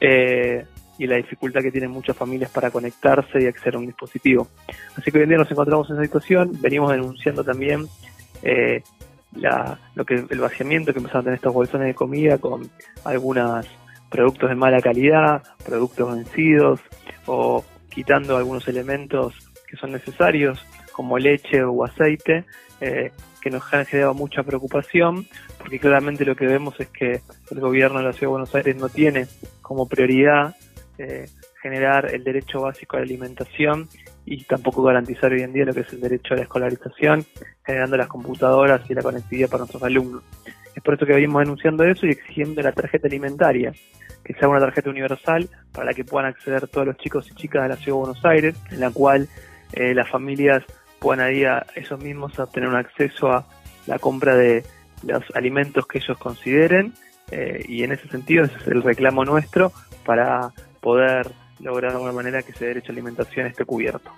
Eh, y la dificultad que tienen muchas familias para conectarse y acceder a un dispositivo. Así que hoy en día nos encontramos en esa situación, venimos denunciando también eh, la, lo que el vaciamiento que empezaron a tener estos bolsones de comida con algunos productos de mala calidad, productos vencidos o quitando algunos elementos que son necesarios como leche o aceite eh, que nos han generado mucha preocupación porque claramente lo que vemos es que el gobierno de la Ciudad de Buenos Aires no tiene como prioridad eh, generar el derecho básico a la alimentación y tampoco garantizar hoy en día lo que es el derecho a la escolarización, generando las computadoras y la conectividad para nuestros alumnos. Es por eso que venimos denunciando eso y exigiendo la tarjeta alimentaria, que sea una tarjeta universal para la que puedan acceder todos los chicos y chicas de la Ciudad de Buenos Aires, en la cual eh, las familias puedan ir a ellos mismos obtener un acceso a la compra de los alimentos que ellos consideren eh, y en ese sentido ese es el reclamo nuestro para poder lograr de alguna manera que ese derecho a alimentación esté cubierto.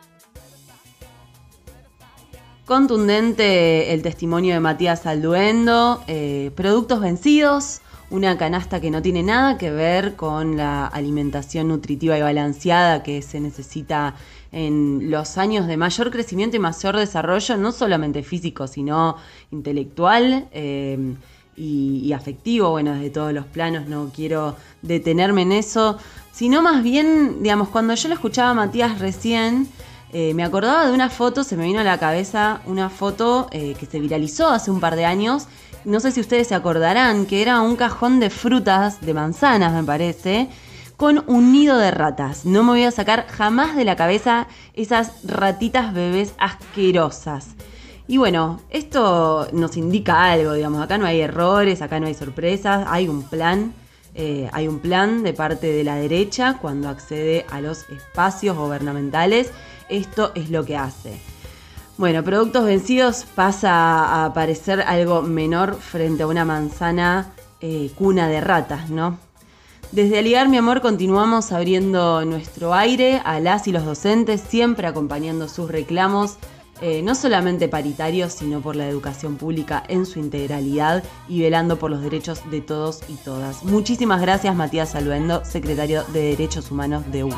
Contundente el testimonio de Matías Alduendo, eh, productos vencidos, una canasta que no tiene nada que ver con la alimentación nutritiva y balanceada que se necesita en los años de mayor crecimiento y mayor desarrollo, no solamente físico, sino intelectual eh, y, afectivo, bueno, desde todos los planos, no quiero detenerme en eso, sino más bien, digamos, cuando yo lo escuchaba a Matías recién, Eh, me acordaba de una foto, se me vino a la cabeza una foto eh, que se viralizó hace un par de años. No sé si ustedes se acordarán, que era un cajón de frutas, de manzanas me parece, con un nido de ratas. No me voy a sacar jamás de la cabeza esas ratitas bebés asquerosas. Y bueno, esto nos indica algo, digamos, acá no hay errores, acá no hay sorpresas, hay un plan, eh, hay un plan de parte de la derecha cuando accede a los espacios gubernamentales, esto es lo que hace. Bueno, productos vencidos pasa a parecer algo menor frente a una manzana eh, cuna de ratas, ¿no? Desde Aligar Mi Amor continuamos abriendo nuestro aire a las y los docentes, siempre acompañando sus reclamos eh, no solamente paritarios, sino por la educación pública en su integralidad y velando por los derechos de todos y todas. Muchísimas gracias Matías Salvendo, secretario de Derechos Humanos de UTE.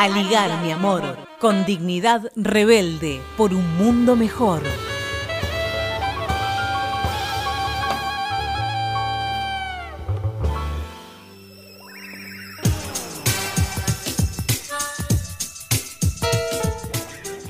Aligar mi amor, con dignidad rebelde por un mundo mejor.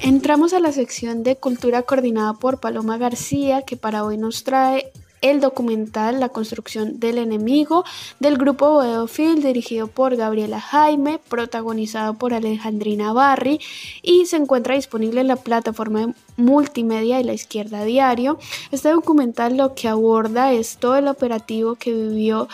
Entramos a la sección de cultura coordinada por Paloma García, que para hoy nos trae el documental La construcción del enemigo del grupo Boedofield dirigido por Gabriela Jaime, protagonizado por Alejandrina Barri y se encuentra disponible en la plataforma multimedia de la izquierda diario. Este documental lo que aborda es todo el operativo que vivió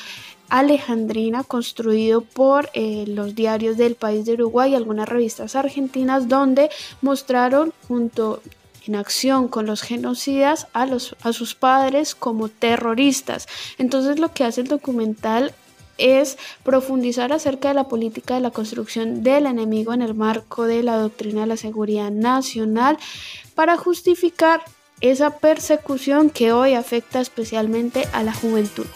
Alejandrina, construido por eh, los diarios del país de Uruguay y algunas revistas argentinas, donde mostraron junto en acción con los genocidas a, los, a sus padres como terroristas. Entonces lo que hace el documental es profundizar acerca de la política de la construcción del enemigo en el marco de la doctrina de la seguridad nacional para justificar esa persecución que hoy afecta especialmente a la juventud.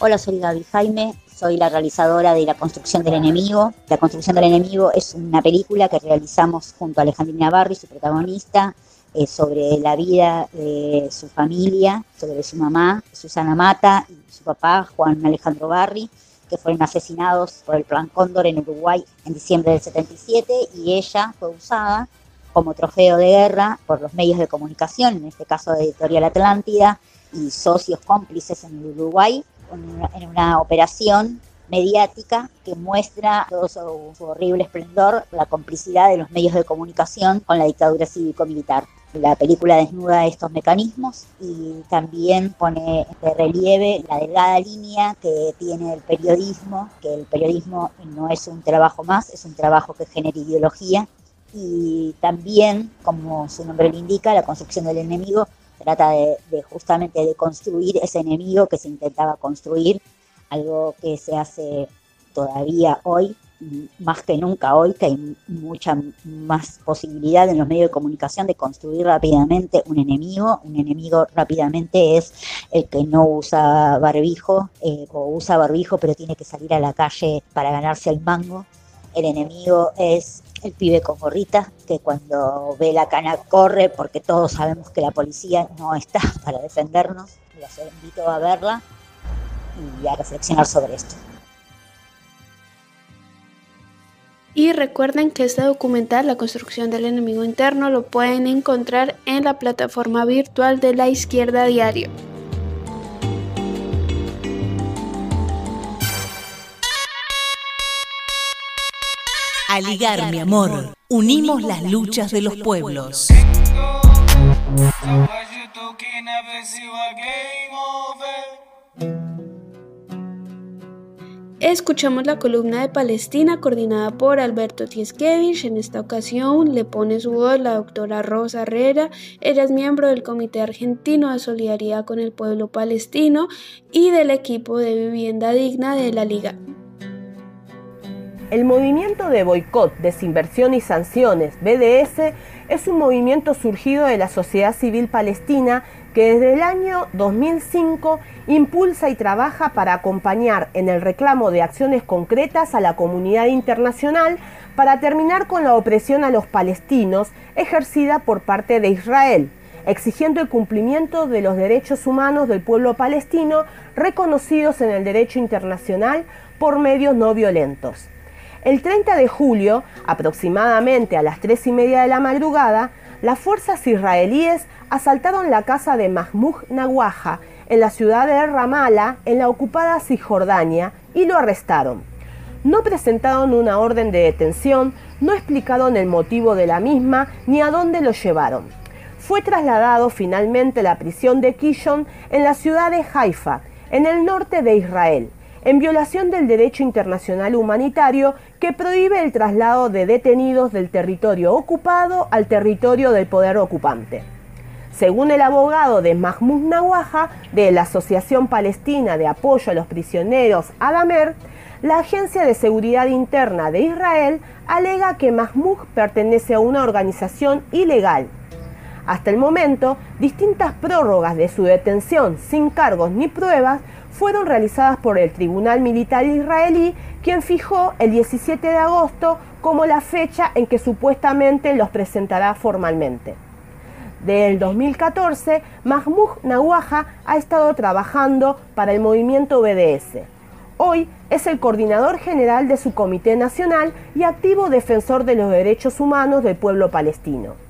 Hola, soy Gaby Jaime, soy la realizadora de La Construcción del Enemigo. La Construcción del Enemigo es una película que realizamos junto a Alejandrina Barri, su protagonista, eh, sobre la vida de su familia, sobre su mamá, Susana Mata, y su papá, Juan Alejandro Barri, que fueron asesinados por el Plan Cóndor en Uruguay en diciembre del 77 y ella fue usada como trofeo de guerra por los medios de comunicación, en este caso de Editorial Atlántida y socios cómplices en el Uruguay, en una operación mediática que muestra todo su, su, horrible esplendor, la complicidad de los medios de comunicación con la dictadura cívico-militar. La película desnuda estos mecanismos y también pone de relieve la delgada línea que tiene el periodismo, que el periodismo no es un trabajo más, es un trabajo que genera ideología y también, como su nombre lo indica, la construcción del enemigo trata de, de, justamente de construir ese enemigo que se intentaba construir, algo que se hace todavía hoy, más que nunca hoy, que hay mucha más posibilidad en los medios de comunicación de construir rápidamente un enemigo. Un enemigo rápidamente es el que no usa barbijo eh, o usa barbijo pero tiene que salir a la calle para ganarse el mango. El enemigo es el pibe con gorrita, que cuando ve la cana corre, porque todos sabemos que la policía no está para defendernos. Los invito a verla y a reflexionar sobre esto. Y recuerden que este documental, La construcción del enemigo interno, lo pueden encontrar en la plataforma virtual de la izquierda diario. Aligar, mi amor. Unimos las luchas de los pueblos. Escuchamos la columna de Palestina coordinada por Alberto Tieskevich. En esta ocasión le pone su voz la doctora Rosa Herrera. Ella es miembro del Comité Argentino de Solidaridad con el Pueblo Palestino y del equipo de vivienda digna de la Liga. El movimiento de boicot, desinversión y sanciones, BDS, es un movimiento surgido de la sociedad civil palestina que desde el año 2005 impulsa y trabaja para acompañar en el reclamo de acciones concretas a la comunidad internacional para terminar con la opresión a los palestinos ejercida por parte de Israel. exigiendo el cumplimiento de los derechos humanos del pueblo palestino reconocidos en el derecho internacional por medios no violentos. El 30 de julio, aproximadamente a las 3 y media de la madrugada, las fuerzas israelíes asaltaron la casa de Mahmoud Nawaja en la ciudad de Ramallah, en la ocupada Cisjordania, y lo arrestaron. No presentaron una orden de detención, no explicaron el motivo de la misma ni a dónde lo llevaron. Fue trasladado finalmente a la prisión de Kishon en la ciudad de Haifa, en el norte de Israel, en violación del derecho internacional humanitario que prohíbe el traslado de detenidos del territorio ocupado al territorio del poder ocupante. Según el abogado de Mahmoud Nawaja de la Asociación Palestina de Apoyo a los Prisioneros Adamer, la Agencia de Seguridad Interna de Israel alega que Mahmoud pertenece a una organización ilegal. Hasta el momento, distintas prórrogas de su detención sin cargos ni pruebas fueron realizadas por el Tribunal Militar israelí, quien fijó el 17 de agosto como la fecha en que supuestamente los presentará formalmente. Desde el 2014, Mahmoud Nawaja ha estado trabajando para el movimiento BDS. Hoy es el coordinador general de su Comité Nacional y activo defensor de los derechos humanos del pueblo palestino.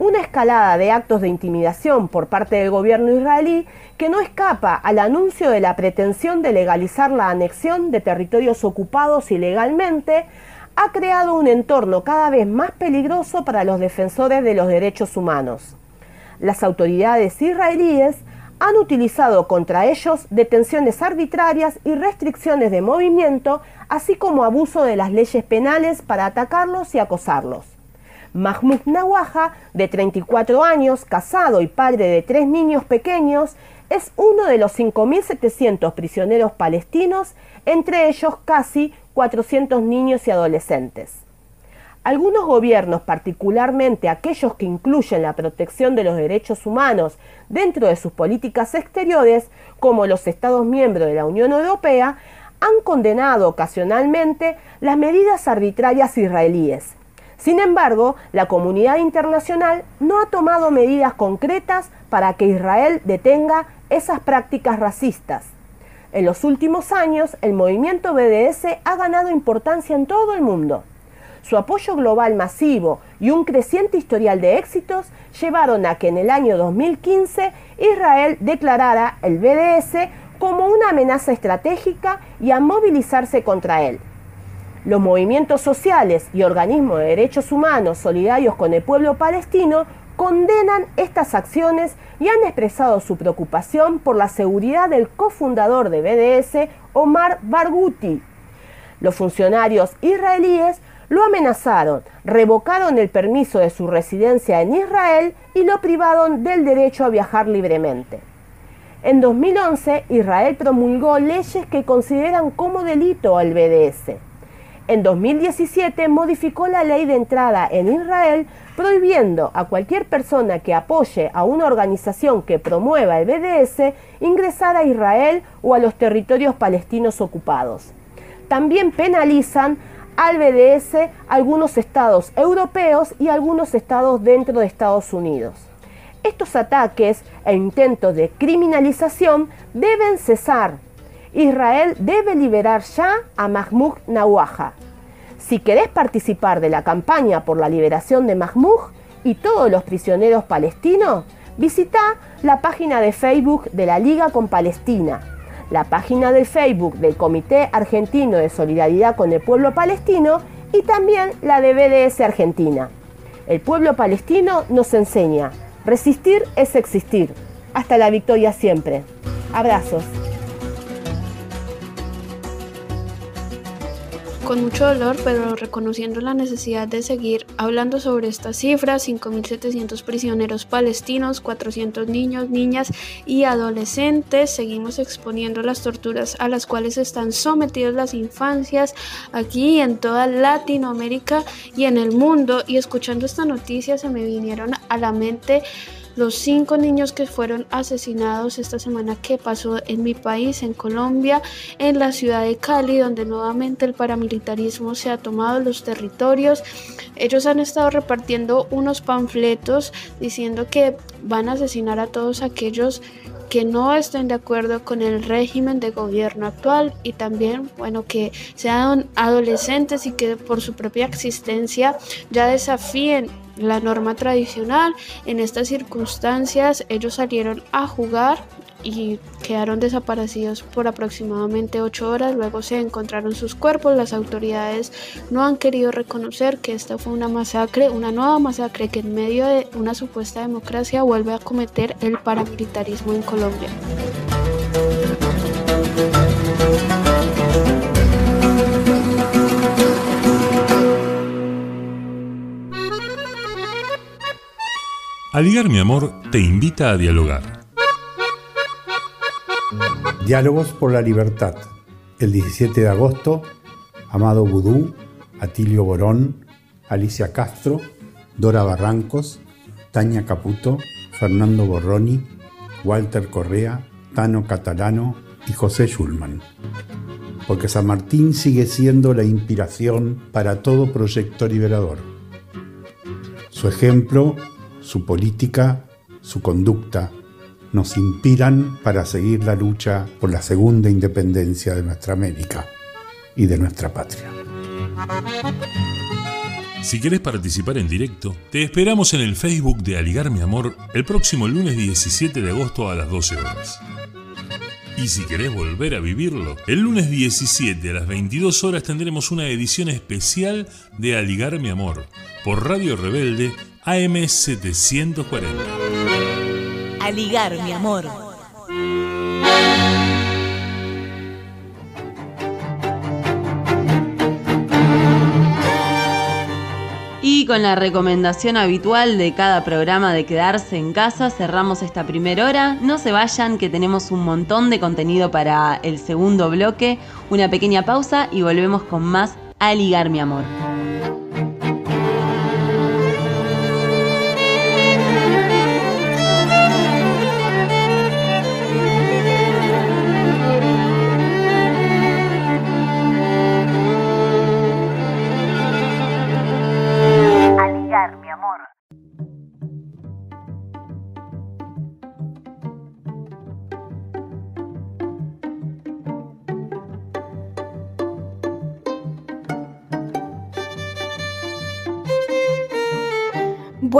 Una escalada de actos de intimidación por parte del gobierno israelí que no escapa al anuncio de la pretensión de legalizar la anexión de territorios ocupados ilegalmente, ha creado un entorno cada vez más peligroso para los defensores de los derechos humanos. Las autoridades israelíes han utilizado contra ellos detenciones arbitrarias y restricciones de movimiento, así como abuso de las leyes penales para atacarlos y acosarlos. Mahmoud Nawaja, de 34 años, casado y padre de tres niños pequeños, es uno de los 5.700 prisioneros palestinos, entre ellos casi 400 niños y adolescentes. Algunos gobiernos, particularmente aquellos que incluyen la protección de los derechos humanos dentro de sus políticas exteriores, como los Estados miembros de la Unión Europea, han condenado ocasionalmente las medidas arbitrarias israelíes. Sin embargo, la comunidad internacional no ha tomado medidas concretas para que Israel detenga esas prácticas racistas. En los últimos años, el movimiento BDS ha ganado importancia en todo el mundo. Su apoyo global masivo y un creciente historial de éxitos llevaron a que en el año 2015 Israel declarara el BDS como una amenaza estratégica y a movilizarse contra él. Los movimientos sociales y organismos de derechos humanos solidarios con el pueblo palestino condenan estas acciones y han expresado su preocupación por la seguridad del cofundador de BDS, Omar Barghouti. Los funcionarios israelíes lo amenazaron, revocaron el permiso de su residencia en Israel y lo privaron del derecho a viajar libremente. En 2011, Israel promulgó leyes que consideran como delito al BDS. En 2017 modificó la ley de entrada en Israel prohibiendo a cualquier persona que apoye a una organización que promueva el BDS ingresar a Israel o a los territorios palestinos ocupados. También penalizan al BDS algunos estados europeos y algunos estados dentro de Estados Unidos. Estos ataques e intentos de criminalización deben cesar. Israel debe liberar ya a Mahmoud Nawaja. Si querés participar de la campaña por la liberación de Mahmoud y todos los prisioneros palestinos, visita la página de Facebook de la Liga con Palestina, la página de Facebook del Comité Argentino de Solidaridad con el Pueblo Palestino y también la de BDS Argentina. El pueblo palestino nos enseña, resistir es existir. Hasta la victoria siempre. Abrazos. Con mucho dolor, pero reconociendo la necesidad de seguir hablando sobre estas cifras, 5.700 prisioneros palestinos, 400 niños, niñas y adolescentes, seguimos exponiendo las torturas a las cuales están sometidos las infancias aquí en toda Latinoamérica y en el mundo. Y escuchando esta noticia se me vinieron a la mente los cinco niños que fueron asesinados esta semana que pasó en mi país, en Colombia, en la ciudad de Cali, donde nuevamente el paramilitarismo se ha tomado los territorios. Ellos han estado repartiendo unos panfletos diciendo que van a asesinar a todos aquellos que no estén de acuerdo con el régimen de gobierno actual y también, bueno, que sean adolescentes y que por su propia existencia ya desafíen la norma tradicional. En estas circunstancias ellos salieron a jugar y quedaron desaparecidos por aproximadamente ocho horas. Luego se encontraron sus cuerpos. Las autoridades no han querido reconocer que esta fue una masacre, una nueva masacre que en medio de una supuesta democracia vuelve a cometer el paramilitarismo en Colombia. Aligar mi amor te invita a dialogar. Diálogos por la Libertad. El 17 de agosto, Amado Vudú, Atilio Borón, Alicia Castro, Dora Barrancos, Tania Caputo, Fernando Borroni, Walter Correa, Tano Catalano y José Schulman. Porque San Martín sigue siendo la inspiración para todo proyecto liberador. Su ejemplo, su política, su conducta, nos inspiran para seguir la lucha por la segunda independencia de nuestra América y de nuestra patria. Si querés participar en directo, te esperamos en el Facebook de Aligar Mi Amor el próximo lunes 17 de agosto a las 12 horas. Y si querés volver a vivirlo, el lunes 17 a las 22 horas tendremos una edición especial de Aligar Mi Amor por Radio Rebelde AM 740. A ligar, mi amor. Y con la recomendación habitual de cada programa de quedarse en casa, cerramos esta primera hora. No se vayan, que tenemos un montón de contenido para el segundo bloque. Una pequeña pausa y volvemos con más A Ligar Mi Amor.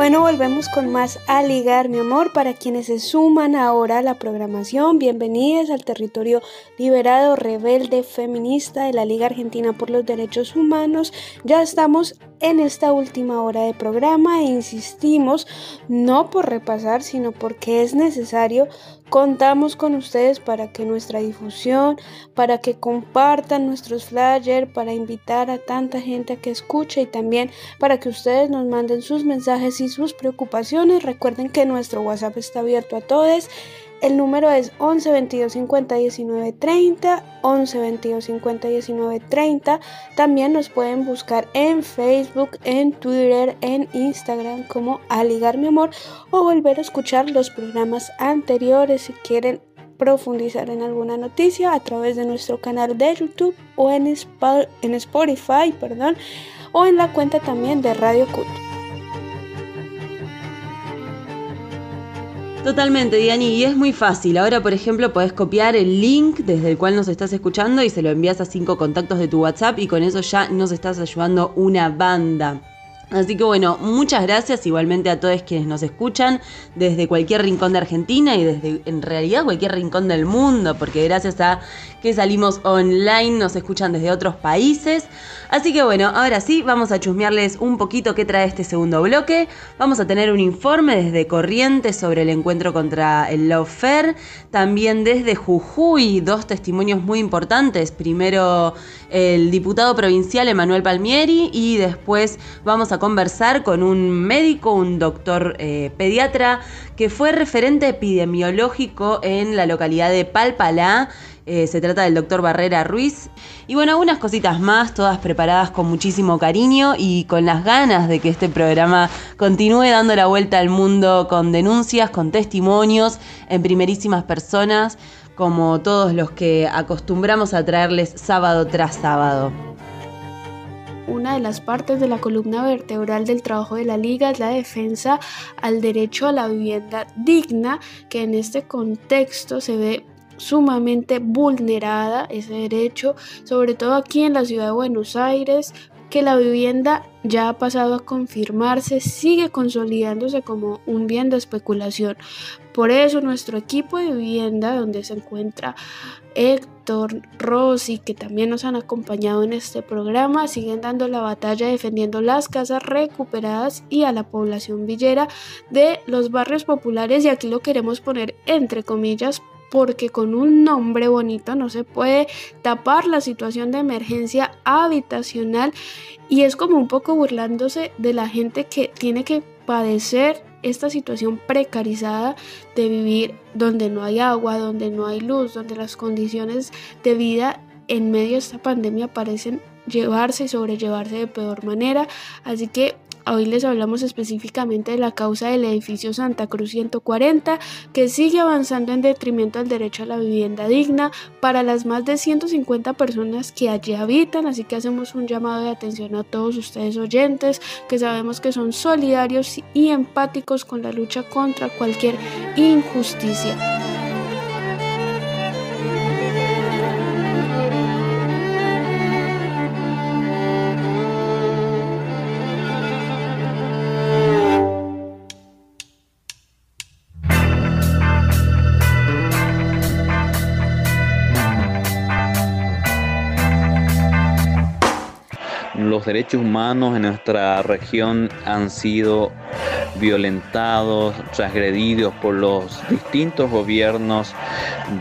Bueno, volvemos con más a ligar, mi amor. Para quienes se suman ahora a la programación, bienvenidos al territorio liberado, rebelde, feminista de la Liga Argentina por los Derechos Humanos. Ya estamos en esta última hora de programa e insistimos, no por repasar, sino porque es necesario. Contamos con ustedes para que nuestra difusión, para que compartan nuestros flyers, para invitar a tanta gente a que escuche y también para que ustedes nos manden sus mensajes y sus preocupaciones. Recuerden que nuestro WhatsApp está abierto a todos. El número es 11 22 50 19 30, 11 22 50 19 30. También nos pueden buscar en Facebook, en Twitter, en Instagram como Aligar Mi Amor o volver a escuchar los programas anteriores si quieren profundizar en alguna noticia a través de nuestro canal de YouTube o en, Spotify, perdón, o en la cuenta también de Radio Cut. Totalmente, Diani, y es muy fácil. Ahora, por ejemplo, podés copiar el link desde el cual nos estás escuchando y se lo envías a cinco contactos de tu WhatsApp y con eso ya nos estás ayudando una banda. Así que bueno, muchas gracias igualmente a todos quienes nos escuchan desde cualquier rincón de Argentina y desde en realidad cualquier rincón del mundo, porque gracias a que salimos online nos escuchan desde otros países. Así que bueno, ahora sí, vamos a chusmearles un poquito qué trae este segundo bloque. Vamos a tener un informe desde Corrientes sobre el encuentro contra el Lawfare. También desde Jujuy, dos testimonios muy importantes. Primero el diputado provincial Emanuel Palmieri y después vamos a conversar con un médico, un doctor eh, pediatra que fue referente epidemiológico en la localidad de Palpalá. Eh, se trata del doctor Barrera Ruiz. Y bueno, unas cositas más, todas preparadas con muchísimo cariño y con las ganas de que este programa continúe dando la vuelta al mundo con denuncias, con testimonios en primerísimas personas, como todos los que acostumbramos a traerles sábado tras sábado. Una de las partes de la columna vertebral del trabajo de la Liga es la defensa al derecho a la vivienda digna, que en este contexto se ve sumamente vulnerada ese derecho, sobre todo aquí en la ciudad de Buenos Aires, que la vivienda ya ha pasado a confirmarse, sigue consolidándose como un bien de especulación. Por eso nuestro equipo de vivienda, donde se encuentra Héctor, Rosy, que también nos han acompañado en este programa, siguen dando la batalla defendiendo las casas recuperadas y a la población villera de los barrios populares y aquí lo queremos poner entre comillas porque con un nombre bonito no se puede tapar la situación de emergencia habitacional y es como un poco burlándose de la gente que tiene que padecer esta situación precarizada de vivir donde no hay agua, donde no hay luz, donde las condiciones de vida en medio de esta pandemia parecen llevarse y sobrellevarse de peor manera. Así que Hoy les hablamos específicamente de la causa del edificio Santa Cruz 140, que sigue avanzando en detrimento del derecho a la vivienda digna para las más de 150 personas que allí habitan. Así que hacemos un llamado de atención a todos ustedes oyentes, que sabemos que son solidarios y empáticos con la lucha contra cualquier injusticia. Los derechos humanos en nuestra región han sido violentados, transgredidos por los distintos gobiernos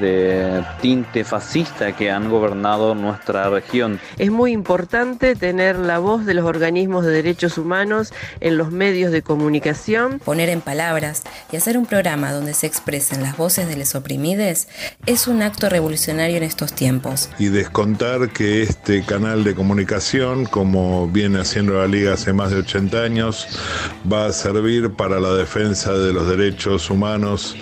de tinte fascista que han gobernado nuestra región. Es muy importante tener la voz de los organismos de derechos humanos en los medios de comunicación. Poner en palabras y hacer un programa donde se expresen las voces de los oprimidos es un acto revolucionario en estos tiempos. Y descontar que este canal de comunicación, como viene haciendo la Liga hace más de 80 años, va a servir para la defensa de los derechos humanos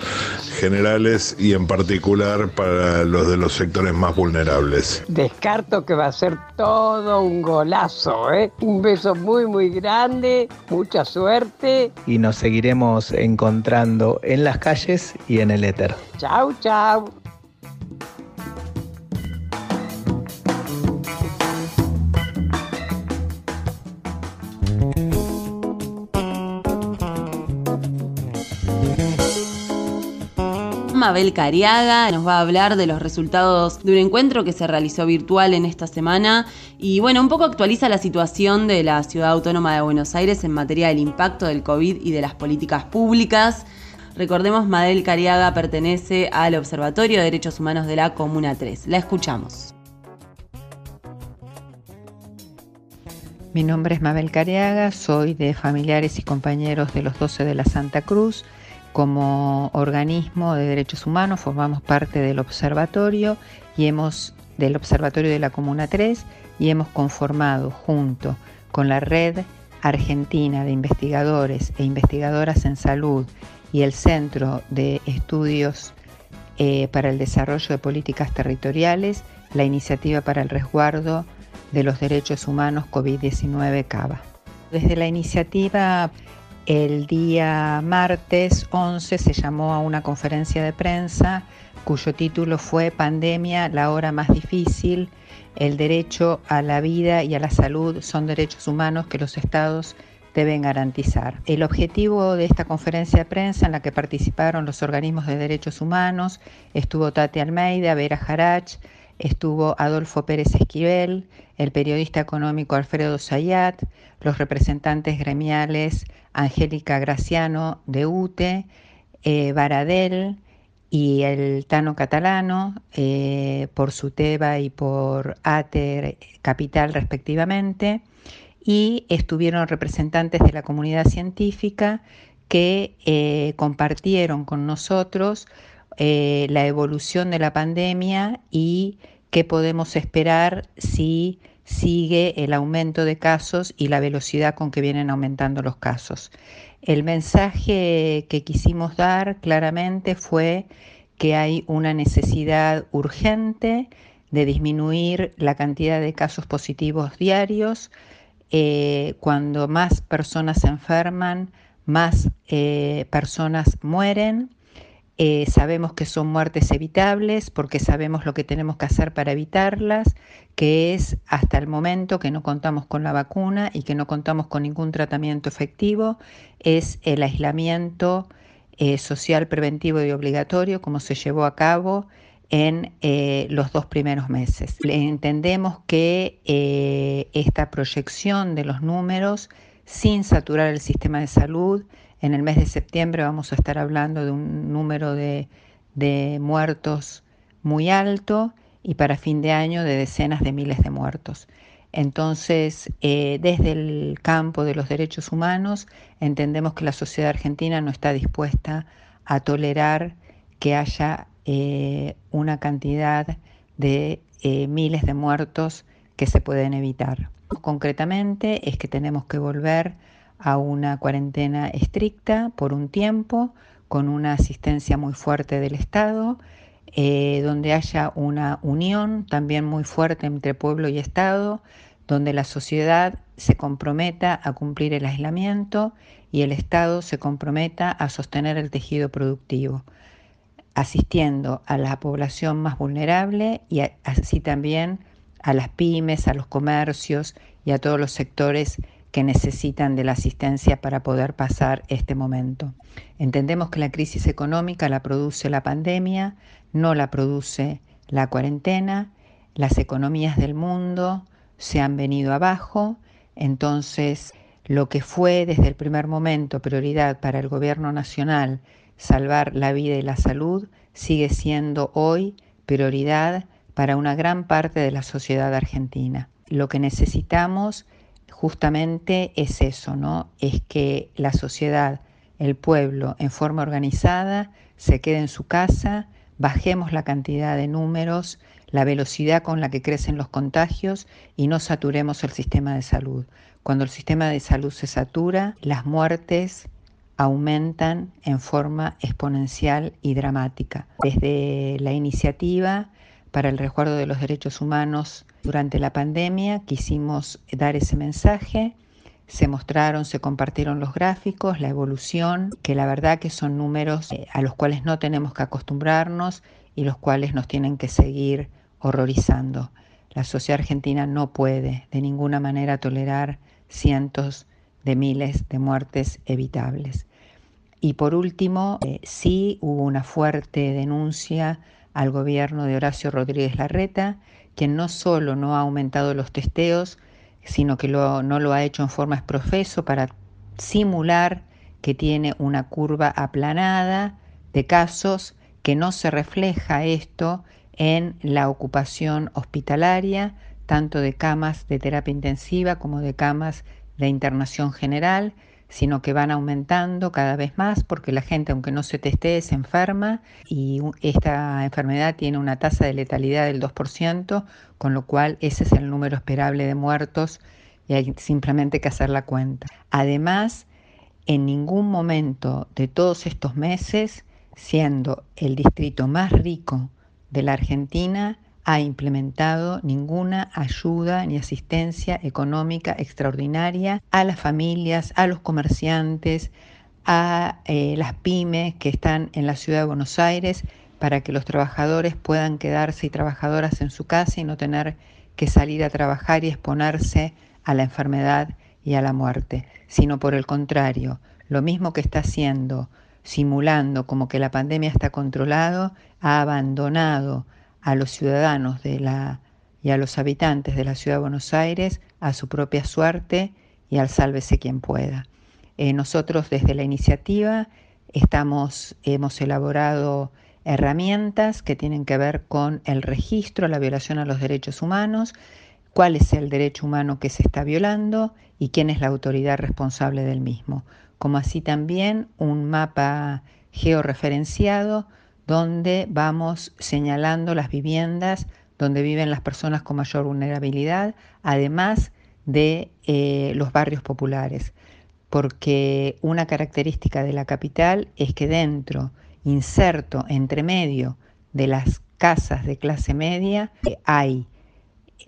generales y en particular para los de los sectores más vulnerables. Descarto que va a ser todo un golazo, ¿eh? Un beso muy, muy grande, mucha suerte. Y nos seguiremos encontrando en las calles y en el éter. Chau, chau. Mabel Cariaga nos va a hablar de los resultados de un encuentro que se realizó virtual en esta semana y bueno, un poco actualiza la situación de la Ciudad Autónoma de Buenos Aires en materia del impacto del COVID y de las políticas públicas. Recordemos, Mabel Cariaga pertenece al Observatorio de Derechos Humanos de la Comuna 3. La escuchamos. Mi nombre es Mabel Cariaga, soy de Familiares y Compañeros de los 12 de la Santa Cruz. Como organismo de derechos humanos formamos parte del observatorio y hemos del observatorio de la Comuna 3 y hemos conformado junto con la red argentina de investigadores e investigadoras en salud y el Centro de Estudios eh, para el Desarrollo de Políticas Territoriales la iniciativa para el resguardo de los derechos humanos COVID-19 CABA. Desde la iniciativa el día martes 11 se llamó a una conferencia de prensa cuyo título fue Pandemia, la hora más difícil, el derecho a la vida y a la salud son derechos humanos que los estados deben garantizar. El objetivo de esta conferencia de prensa en la que participaron los organismos de derechos humanos estuvo Tati Almeida, Vera Jarach, estuvo Adolfo Pérez Esquivel, el periodista económico Alfredo Zayat, los representantes gremiales Angélica Graciano de UTE, eh, Baradel y el Tano Catalano eh, por Suteba y por ATER Capital respectivamente, y estuvieron representantes de la comunidad científica que eh, compartieron con nosotros eh, la evolución de la pandemia y qué podemos esperar si sigue el aumento de casos y la velocidad con que vienen aumentando los casos. El mensaje que quisimos dar claramente fue que hay una necesidad urgente de disminuir la cantidad de casos positivos diarios. Eh, cuando más personas se enferman, más eh, personas mueren. Eh, sabemos que son muertes evitables porque sabemos lo que tenemos que hacer para evitarlas, que es hasta el momento que no contamos con la vacuna y que no contamos con ningún tratamiento efectivo, es el aislamiento eh, social preventivo y obligatorio como se llevó a cabo en eh, los dos primeros meses. Entendemos que esta proyección de los números sin saturar el sistema de salud, en el mes de septiembre vamos a estar hablando de un número de, de muertos muy alto y para fin de año de decenas de miles de muertos. Entonces, eh, desde el campo de los derechos humanos, entendemos que la sociedad argentina no está dispuesta a tolerar que haya eh, una cantidad de eh, miles de muertos que se pueden evitar. Concretamente es que tenemos que volver a una cuarentena estricta por un tiempo, con una asistencia muy fuerte del Estado, eh, donde haya una unión también muy fuerte entre pueblo y Estado, donde la sociedad se comprometa a cumplir el aislamiento y el Estado se comprometa a sostener el tejido productivo, asistiendo a la población más vulnerable y a- así también a las pymes, a los comercios y a todos los sectores que necesitan de la asistencia para poder pasar este momento. Entendemos que la crisis económica la produce la pandemia, no la produce la cuarentena, las economías del mundo se han venido abajo, entonces lo que fue desde el primer momento prioridad para el gobierno nacional, salvar la vida y la salud, sigue siendo hoy prioridad para una gran parte de la sociedad argentina. Lo que necesitamos justamente es eso, ¿no? Es que la sociedad, el pueblo, en forma organizada, se quede en su casa, bajemos la cantidad de números, la velocidad con la que crecen los contagios y no saturemos el sistema de salud. Cuando el sistema de salud se satura, las muertes aumentan en forma exponencial y dramática. Desde la iniciativa para el resguardo de los derechos humanos durante la pandemia quisimos dar ese mensaje. Se mostraron, se compartieron los gráficos, la evolución, que la verdad que son números eh, a los cuales no tenemos que acostumbrarnos y los cuales nos tienen que seguir horrorizando. La sociedad argentina no puede de ninguna manera tolerar cientos de miles de muertes evitables. Y por último, eh, sí hubo una fuerte denuncia al gobierno de Horacio Rodríguez Larreta, quien no solo no ha aumentado los testeos, sino que no lo ha hecho en forma exprofeso para simular que tiene una curva aplanada de casos que no se refleja esto en la ocupación hospitalaria, tanto de camas de terapia intensiva como de camas de internación general, sino que van aumentando cada vez más porque la gente, aunque no se testee, se enferma y esta enfermedad tiene una tasa de letalidad del 2%, con lo cual ese es el número esperable de muertos y hay simplemente que hacer la cuenta. Además, en ningún momento de todos estos meses, siendo el distrito más rico de la Argentina, ha implementado ninguna ayuda ni asistencia económica extraordinaria a las familias, a los comerciantes, a eh, las pymes que están en la ciudad de Buenos Aires para que los trabajadores puedan quedarse y trabajadoras en su casa y no tener que salir a trabajar y exponerse a la enfermedad y a la muerte, sino por el contrario, lo mismo que está haciendo, simulando como que la pandemia está controlado, ha abandonado a los ciudadanos de la, y a los habitantes de la ciudad de Buenos Aires a su propia suerte y al sálvese quien pueda. Eh, nosotros desde la iniciativa estamos, hemos elaborado herramientas que tienen que ver con el registro, la violación a los derechos humanos, cuál es el derecho humano que se está violando y quién es la autoridad responsable del mismo, como así también un mapa georreferenciado donde vamos señalando las viviendas donde viven las personas con mayor vulnerabilidad, además de eh, los barrios populares, porque una característica de la capital es que dentro, inserto entre medio de las casas de clase media, eh, hay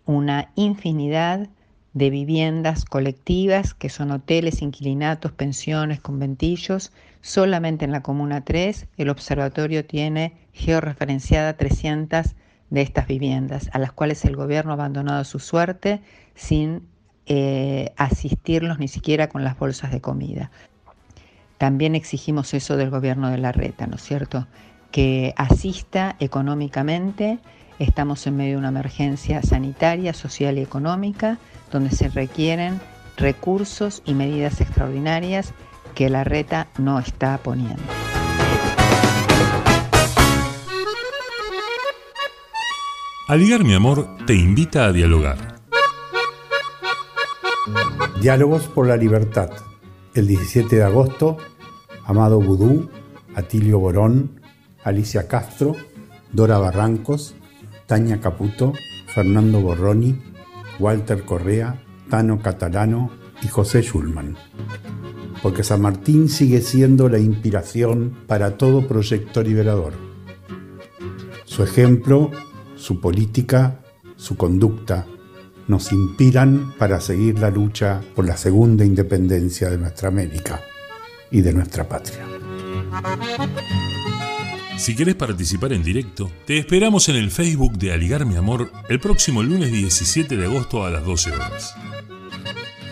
una infinidad de viviendas colectivas que son hoteles, inquilinatos, pensiones, conventillos. Solamente en la Comuna 3 el observatorio tiene georreferenciada 300 de estas viviendas, a las cuales el gobierno ha abandonado su suerte sin eh, asistirlos ni siquiera con las bolsas de comida. También exigimos eso del gobierno de la reta, ¿no es cierto? Que asista económicamente. Estamos en medio de una emergencia sanitaria, social y económica, donde se requieren recursos y medidas extraordinarias que la reta no está poniendo. Aligar mi amor te invita a dialogar. Diálogos por la Libertad. El 17 de agosto, Amado Vudú, Atilio Borón, Alicia Castro, Dora Barrancos, Tania Caputo, Fernando Borroni, Walter Correa, Tano Catalano y José Schulman. Porque San Martín sigue siendo la inspiración para todo proyecto liberador. Su ejemplo, su política, su conducta, nos inspiran para seguir la lucha por la segunda independencia de nuestra América y de nuestra patria. Si querés participar en directo, te esperamos en el Facebook de Aligar Mi Amor el próximo lunes 17 de agosto a las 12 horas.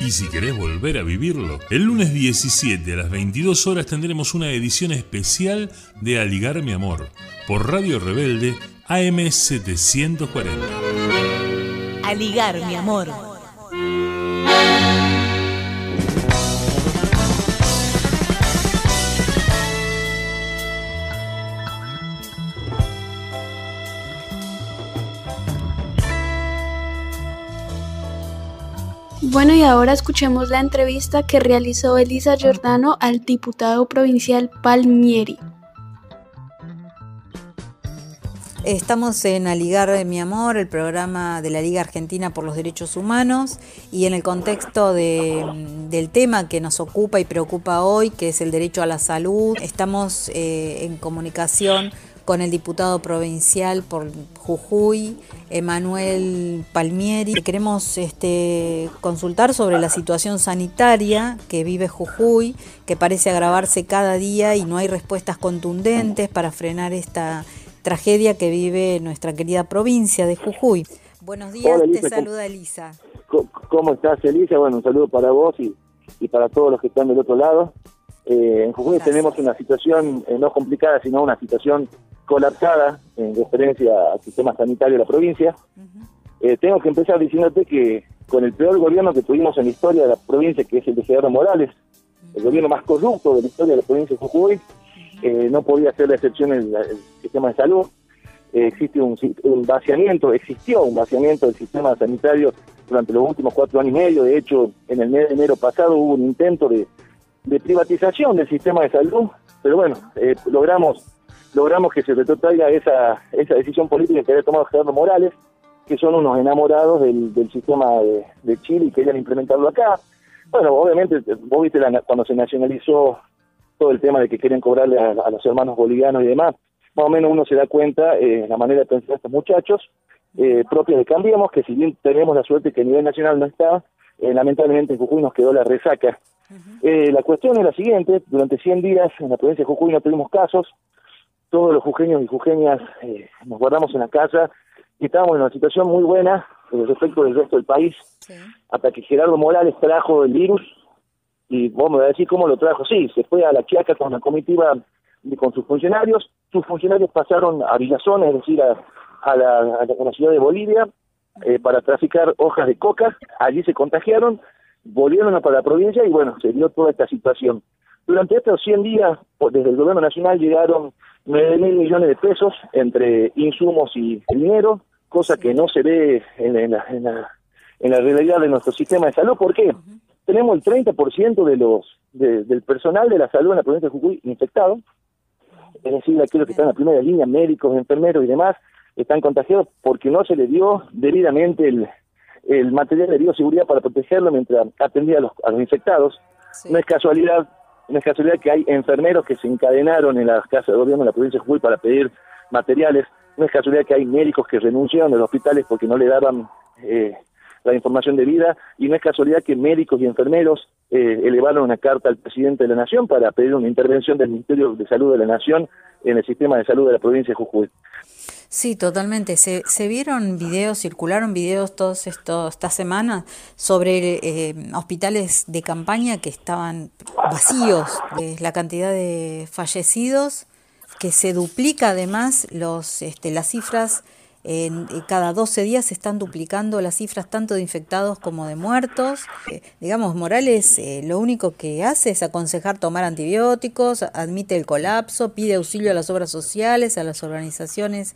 Y si querés volver a vivirlo, el lunes 17 a las 22 horas tendremos una edición especial de Aligar Mi Amor por Radio Rebelde AM740. A ligar, mi amor. Bueno, y ahora escuchemos la entrevista que realizó Elisa Giordano al diputado provincial Palmieri. Estamos en Aligar de Mi Amor, el programa de la Liga Argentina por los Derechos Humanos, y en el contexto de- del tema que nos ocupa y preocupa hoy, que es el derecho a la salud, estamos eh, en comunicación con el diputado provincial por Jujuy, Emanuel Palmieri. Queremos este, consultar sobre la situación sanitaria que vive Jujuy, que parece agravarse cada día y no hay respuestas contundentes para frenar esta tragedia que vive nuestra querida provincia de Jujuy. Buenos días, Hola, te Elisa, ¿cómo- saluda Elisa. ¿Cómo estás, Elisa? Bueno, un saludo para vos y, y para todos los que están del otro lado. Eh, en Jujuy tenemos una situación eh, no complicada, sino una situación colapsada en referencia al sistema sanitario de la provincia. Eh, tengo que empezar diciéndote que con el peor gobierno que tuvimos en la historia de la provincia, que es el de Gerardo Morales, el gobierno más corrupto de la historia de la provincia de Jujuy, eh, no podía ser la excepción el, el sistema de salud. Eh, existe un, un vaciamiento, existió un vaciamiento del sistema sanitario durante los últimos cuatro años y medio. De hecho, en el mes de enero pasado hubo un intento de, de privatización del sistema de salud, pero bueno, eh, logramos logramos que se retrotraiga esa, esa decisión política que había tomado Gerardo Morales, que son unos enamorados del, del sistema de, de Chile y querían implementarlo acá. Bueno, obviamente, vos viste la- cuando se nacionalizó todo el tema de que querían cobrarle a, a los hermanos bolivianos y demás, más o menos uno se da cuenta eh, la manera de pensar de estos muchachos, eh, propia de Cambiemos, que si bien tenemos la suerte que a nivel nacional no está, eh, lamentablemente en Jujuy nos quedó la resaca. Eh, la cuestión es la siguiente, durante 100 días en la provincia de Jujuy no tuvimos casos, todos los jujeños y jujeñas eh, nos guardamos en la casa y estábamos en una situación muy buena eh, respecto del resto del país, hasta que Gerardo Morales trajo el virus y vos me vas a decir cómo lo trajo. Sí, se fue a la Quiaca con una comitiva de- con sus funcionarios. Sus funcionarios pasaron a Villazón, es decir, a, a la, a la- a la ciudad de Bolivia, eh, para traficar hojas de coca. Allí se contagiaron, volvieron a para la provincia y bueno, se dio toda esta situación. Durante estos 100 días, pues, desde el gobierno nacional llegaron 9 mil millones de pesos entre insumos y dinero, cosa que no se ve en, en la, en, la, en la realidad de nuestro sistema de salud. ¿Por qué? Tenemos el 30% de los de- del personal de la salud en la provincia de Jujuy infectado. es decir, aquellos que están en la primera línea, médicos, enfermeros y demás, están contagiados porque no se les dio debidamente el, el material de bioseguridad para protegerlo mientras atendía a los, a los infectados. No es casualidad, no es casualidad que hay enfermeros que se encadenaron en las casas de gobierno de la provincia de Jujuy para pedir materiales. No es casualidad que hay médicos que renunciaron de los hospitales porque no le daban eh, la información debida. Y no es casualidad que médicos y enfermeros eh, elevaron una carta al presidente de la Nación para pedir una intervención del Ministerio de Salud de la Nación en el sistema de salud de la provincia de Jujuy. Sí, totalmente. Se, se vieron videos, circularon videos estos estas semanas sobre eh, hospitales de campaña que estaban vacíos, eh, la cantidad de fallecidos que se duplica además los este, las cifras en, eh, cada 12 días se están duplicando las cifras tanto de infectados como de muertos. Eh, digamos, Morales eh, lo único que hace es aconsejar tomar antibióticos, admite el colapso, pide auxilio a las obras sociales, a las organizaciones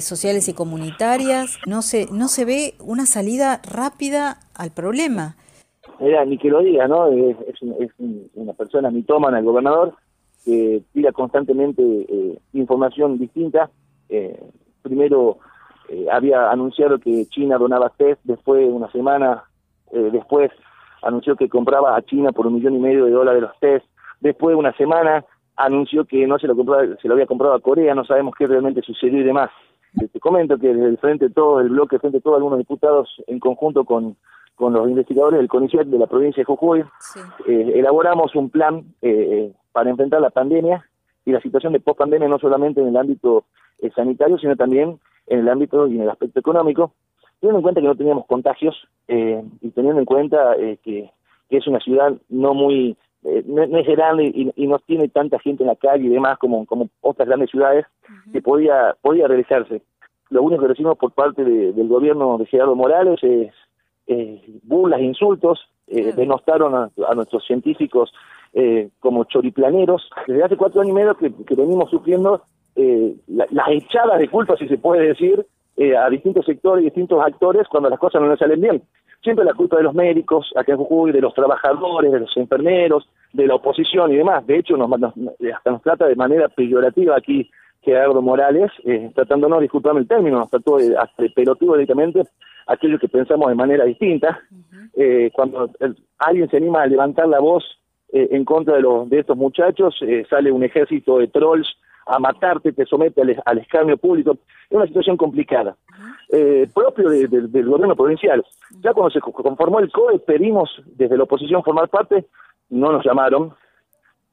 sociales y comunitarias. No se, no se ve una salida rápida al problema. Mira, ni que lo diga, ¿no? Es, es un- es un- una persona mitómana, el gobernador, que tira constantemente información distinta. Primero eh, había anunciado que China donaba test, después, una semana eh, después, anunció que compraba a China por un millón y medio de dólares los test. Después, una semana, anunció que no se lo compraba, se lo había comprado a Corea, no sabemos qué realmente sucedió y demás. Eh, Te comento que desde el Frente de Todo, el bloque Frente de Todo, algunos diputados en conjunto con, con los investigadores del CONICET de la provincia de Jujuy, eh, elaboramos un plan eh, para enfrentar la pandemia y la situación de post-pandemia no solamente en el ámbito eh, sanitario, sino también en el ámbito y en el aspecto económico, teniendo en cuenta que no teníamos contagios eh, y teniendo en cuenta eh, que, que es una ciudad no muy, eh, no, no es grande y, y no tiene tanta gente en la calle y demás como, como otras grandes ciudades, que podía, podía realizarse. Lo único que recibimos por parte de- del gobierno de Gerardo Morales es eh, burlas, insultos, eh, denostaron a, a nuestros científicos eh, como choriplaneros. Desde hace cuatro años y medio que, que venimos sufriendo eh, la- las echadas de culpa, si se puede decir, eh, a distintos sectores y distintos actores cuando las cosas no les salen bien. Siempre la culpa de los médicos, acá en Jujuy, de los trabajadores, de los enfermeros, de la oposición y demás. De hecho, nos, nos- hasta nos trata de manera peyorativa aquí Gerardo Morales, eh, tratándonos, disculpame el término, nos trató de, hasta de pelotudo directamente aquellos que pensamos de manera distinta. Eh, cuando el- alguien se anima a levantar la voz eh, en contra de, los, de estos muchachos, eh, sale un ejército de trolls a matarte, te somete al, al escarnio público. Es una situación complicada, eh, propio de- de- del gobierno provincial. Ya cuando se co- conformó el COE, pedimos desde la oposición formar parte, no nos llamaron,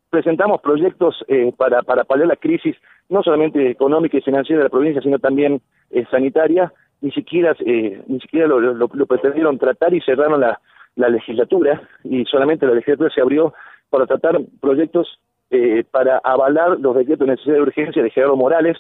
presentamos proyectos eh, para, para paliar la crisis, no solamente económica y financiera de la provincia, sino también eh, sanitaria, ni siquiera, eh, ni siquiera lo, lo- lo pretendieron tratar y cerraron la, la legislatura, y solamente la legislatura se abrió para tratar proyectos eh, para avalar los decretos de necesidad de urgencia de Gerardo Morales,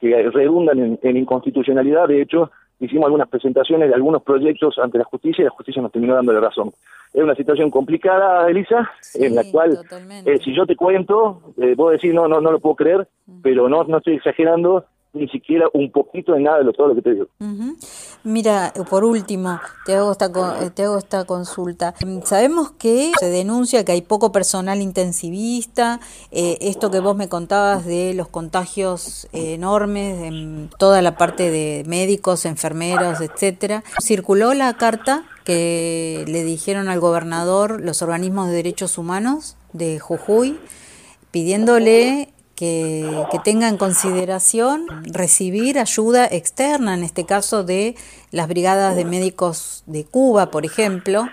que redundan en, en inconstitucionalidad, de hecho, hicimos algunas presentaciones de algunos proyectos ante la justicia y la justicia nos terminó dando la razón. Es una situación complicada, Elisa, en la cual, eh, si yo te cuento, eh, vos decís, no, no, no lo puedo creer, pero no, no estoy exagerando ni siquiera un poquito de nada de lo, todo lo que te digo. Mira, por último, te hago esta eh, te hago esta consulta. Mm, Sabemos que se denuncia que hay poco personal intensivista, eh, esto que vos me contabas de los contagios enormes en toda la parte de médicos, enfermeros, etcétera. Circuló la carta que le dijeron al gobernador los organismos de derechos humanos de Jujuy pidiéndole que, que tenga en consideración recibir ayuda externa, en este caso de las brigadas de médicos de Cuba, por ejemplo.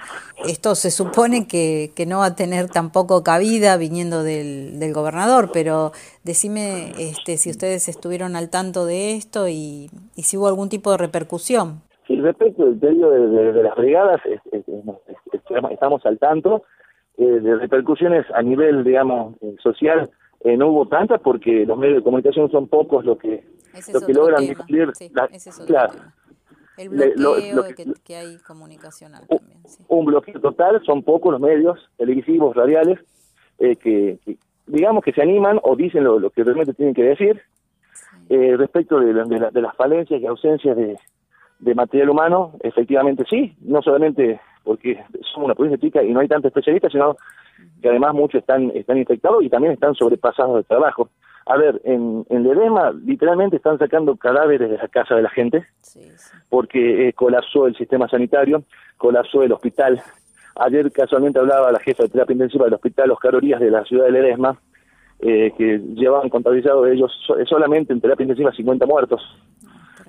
Esto se supone que, que no va a tener tampoco cabida viniendo del, del gobernador, pero decime este, si ustedes estuvieron al tanto de esto y, y si hubo algún tipo de repercusión. Sí, respecto del pedido de, de- las brigadas, es- estamos al tanto. Eh, de repercusiones a nivel, digamos, eh, social, eh, no hubo tantas porque los medios de comunicación son pocos los que, Ese los que logran sí, la- ese es otro El lo- bloqueo lo que- que, que hay comunicacional. un bloqueo total, son pocos los medios televisivos, radiales, eh, que, que digamos que se animan o dicen lo, lo que realmente tienen que decir. Eh, respecto de, de la- de las falencias y ausencias de, de material humano, efectivamente sí, no solamente porque somos una provincia chica y no hay tantos especialistas, sino que además muchos están, están infectados y también están sobrepasados de trabajo. A ver, en, en Ledesma literalmente están sacando cadáveres de la casa de la gente porque eh, colapsó el sistema sanitario, colapsó el hospital. Ayer casualmente hablaba la jefa de terapia intensiva del hospital Oscar Orías de la ciudad de Ledesma, eh, que llevaban contabilizados ellos so- solamente en terapia intensiva 50 muertos.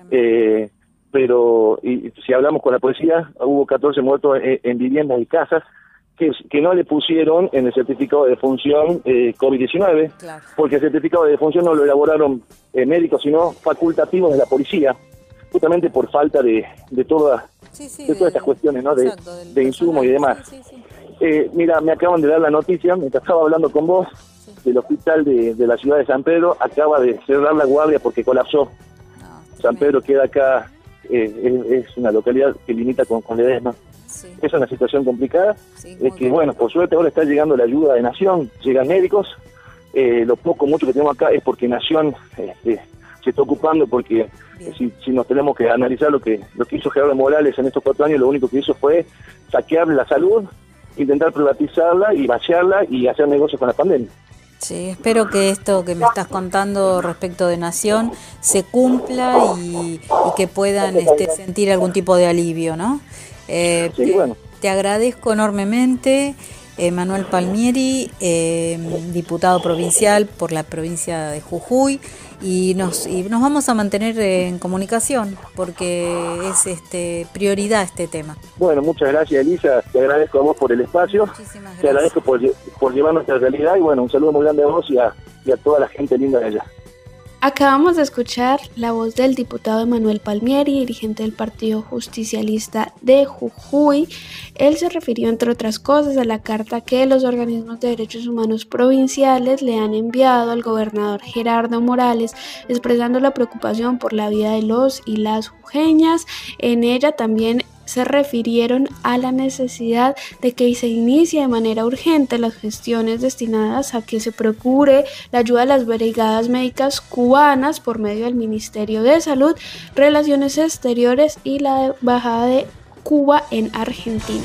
Eh, pero y, si hablamos con la policía, hubo 14 muertos en, en viviendas y casas que, que no le pusieron en el certificado de defunción eh, COVID-19, porque el certificado de defunción no lo elaboraron eh, médicos, sino facultativos de la policía, justamente por falta de, de, toda, de todas estas cuestiones, ¿no? de, de insumos y demás. Eh, mira, me acaban de dar la noticia, mientras estaba hablando con vos, del hospital de, de la ciudad de San Pedro acaba de cerrar la guardia porque colapsó. San Pedro queda acá, eh, es, es una localidad que limita con, con Ledesma. Es una situación complicada. es que, bueno, por suerte ahora está llegando la ayuda de Nación, llegan médicos. Eh, lo poco, mucho que tenemos acá es porque Nación este, se está ocupando, porque eh, si, si nos tenemos que analizar lo que, lo que hizo Gerardo Morales en estos cuatro años, lo único que hizo fue saquear la salud, intentar privatizarla y vaciarla y hacer negocios con la pandemia. Sí, espero que esto que me estás contando respecto de Nación se cumpla y, y que puedan este, sentir algún tipo de alivio, ¿no? Eh, Sí, bueno. te agradezco enormemente, eh, Manuel Palmieri, eh, diputado provincial por la provincia de Jujuy, y nos, y nos vamos a mantener en comunicación porque es este prioridad este tema. Bueno, muchas gracias Elisa, te agradezco a vos por el espacio, te agradezco por, por llevar nuestra realidad y bueno, un saludo muy grande a vos y a, y a toda la gente linda de allá. Acabamos de escuchar la voz del diputado Emanuel Palmieri, dirigente del Partido Justicialista de Jujuy. Él se refirió, entre otras cosas, a la carta que los organismos de derechos humanos provinciales le han enviado al gobernador Gerardo Morales, expresando la preocupación por la vida de los y las jujeñas. En ella también se refirieron a la necesidad de que se inicie de manera urgente las gestiones destinadas a que se procure la ayuda de las brigadas médicas cubanas por medio del Ministerio de Salud, Relaciones Exteriores y la Embajada de Cuba en Argentina.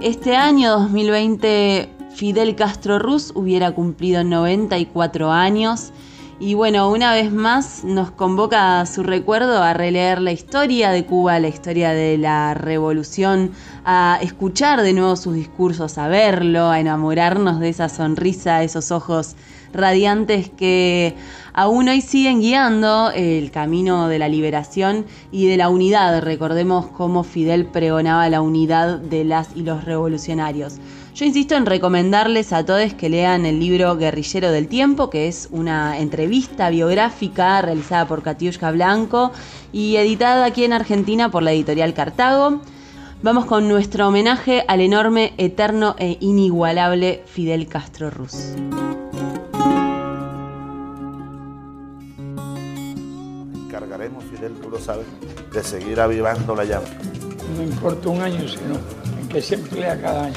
Este año 2020 Fidel Castro Ruz hubiera cumplido 94 años y bueno, una vez más nos convoca a su recuerdo a releer la historia de Cuba, la historia de la revolución, a escuchar de nuevo sus discursos, a verlo, a enamorarnos de esa sonrisa, esos ojos radiantes que aún hoy siguen guiando el camino de la liberación y de la unidad. Recordemos cómo Fidel pregonaba la unidad de las y los revolucionarios. Yo insisto en recomendarles a todos que lean el libro Guerrillero del Tiempo, que es una entrevista biográfica realizada por Katiushka Blanco y editada aquí en Argentina por la editorial Cartago. Vamos con nuestro homenaje al enorme, eterno e inigualable Fidel Castro Ruz. encargaremos, Fidel, tú lo sabes, de seguir avivando la llama. No importa un año, sino en que se emplea cada año.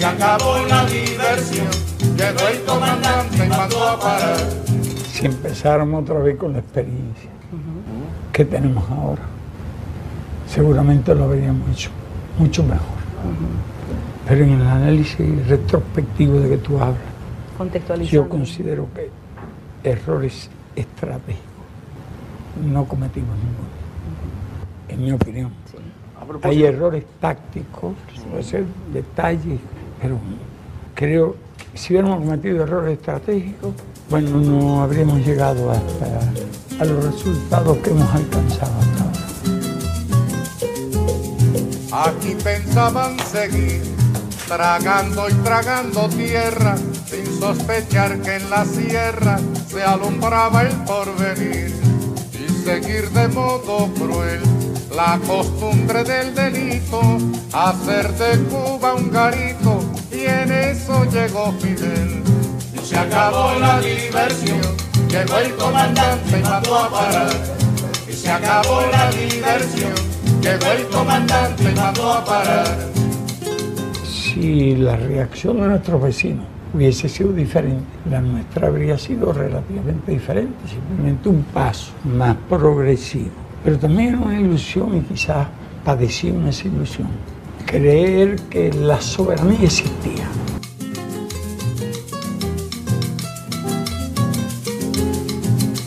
se acabó la diversión. Llegó el comandante y mandó a parar. Si empezáramos otra vez con la experiencia que tenemos ahora, seguramente lo habríamos hecho mucho mejor. Pero en el análisis retrospectivo de que tú hablas, yo considero que errores estratégicos no cometimos ninguno, en mi opinión. Hay errores tácticos, puede ser detalles, pero creo que si hubiéramos cometido errores estratégicos, bueno, no habríamos llegado hasta a los resultados que hemos alcanzado hasta ahora. Aquí pensaban seguir tragando y tragando tierra sin sospechar que en la sierra se alumbraba el porvenir y seguir de modo cruel la costumbre del delito, hacer de Cuba un garito, y en eso llegó Fidel. Y se acabó la diversión, llegó el comandante y mandó a parar. Y se acabó la diversión, llegó el comandante y mandó a parar. Si la reacción de nuestros vecinos hubiese sido diferente, la nuestra habría sido relativamente diferente, simplemente un paso más progresivo. Pero también era una ilusión y quizás padecimos esa ilusión. Creer que la soberanía existía.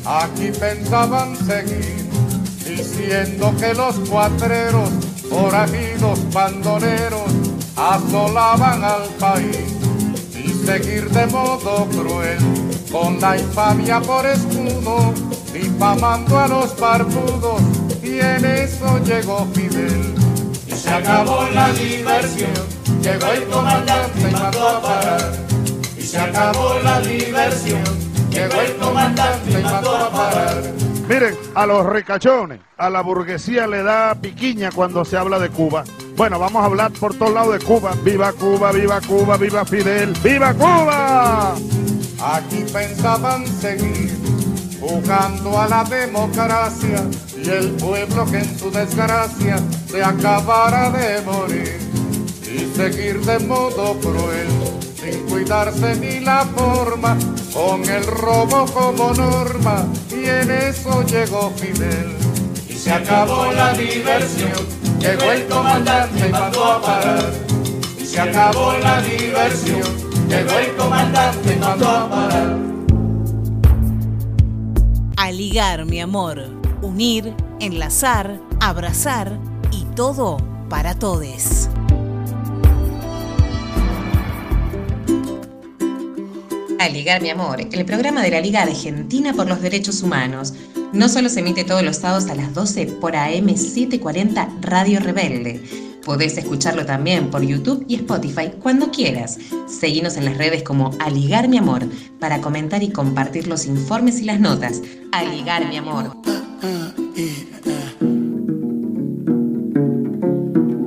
Aquí pensaban seguir diciendo que los cuatreros, forajidos, bandoneros, asolaban al país y seguir de modo cruel con la infamia por escudo, difamando a los barbudos y en eso llegó Fidel. Y se acabó la diversión, llegó el comandante y mandó a parar. Y se acabó la diversión, llegó el comandante y mandó a parar. Miren, a los ricachones, a la burguesía le da piquiña cuando se habla de Cuba. Bueno, vamos a hablar por todos lados de Cuba. ¡Viva Cuba, viva Cuba, viva Fidel! ¡Viva Cuba! Aquí pensaban seguir jugando a la democracia y el pueblo que en su desgracia se acabara de morir. Y seguir de modo cruel sin cuidarse ni la forma con el robo como norma y en eso llegó Fidel. Y se acabó la diversión llegó el comandante y mandó a parar. Y se acabó la diversión llegó el comandante y mandó a parar A ligar, mi amor. Unir, enlazar, abrazar y todo para todes. A Ligar Mi Amor, el programa de la Liga Argentina por los Derechos Humanos. No solo se emite todos los sábados a las 12 por AM 740 Radio Rebelde. Podés escucharlo también por YouTube y Spotify cuando quieras. Seguinos en las redes como A Ligar Mi Amor para comentar y compartir los informes y las notas. A Ligar Mi Amor.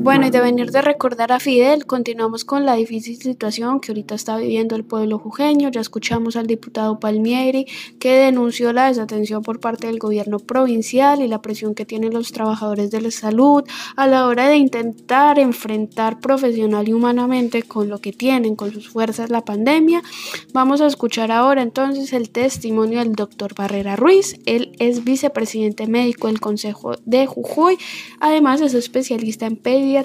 Bueno, y de venir de recordar a Fidel, continuamos con la difícil situación que ahorita está viviendo el pueblo jujeño. Ya escuchamos al diputado Palmieri que denunció la desatención por parte del gobierno provincial y la presión que tienen los trabajadores de la salud a la hora de intentar enfrentar profesional y humanamente con lo que tienen, con sus fuerzas la pandemia. Vamos a escuchar ahora entonces el testimonio del doctor Barrera Ruiz. Él es vicepresidente médico del Consejo de Jujuy. Además es especialista en pediatría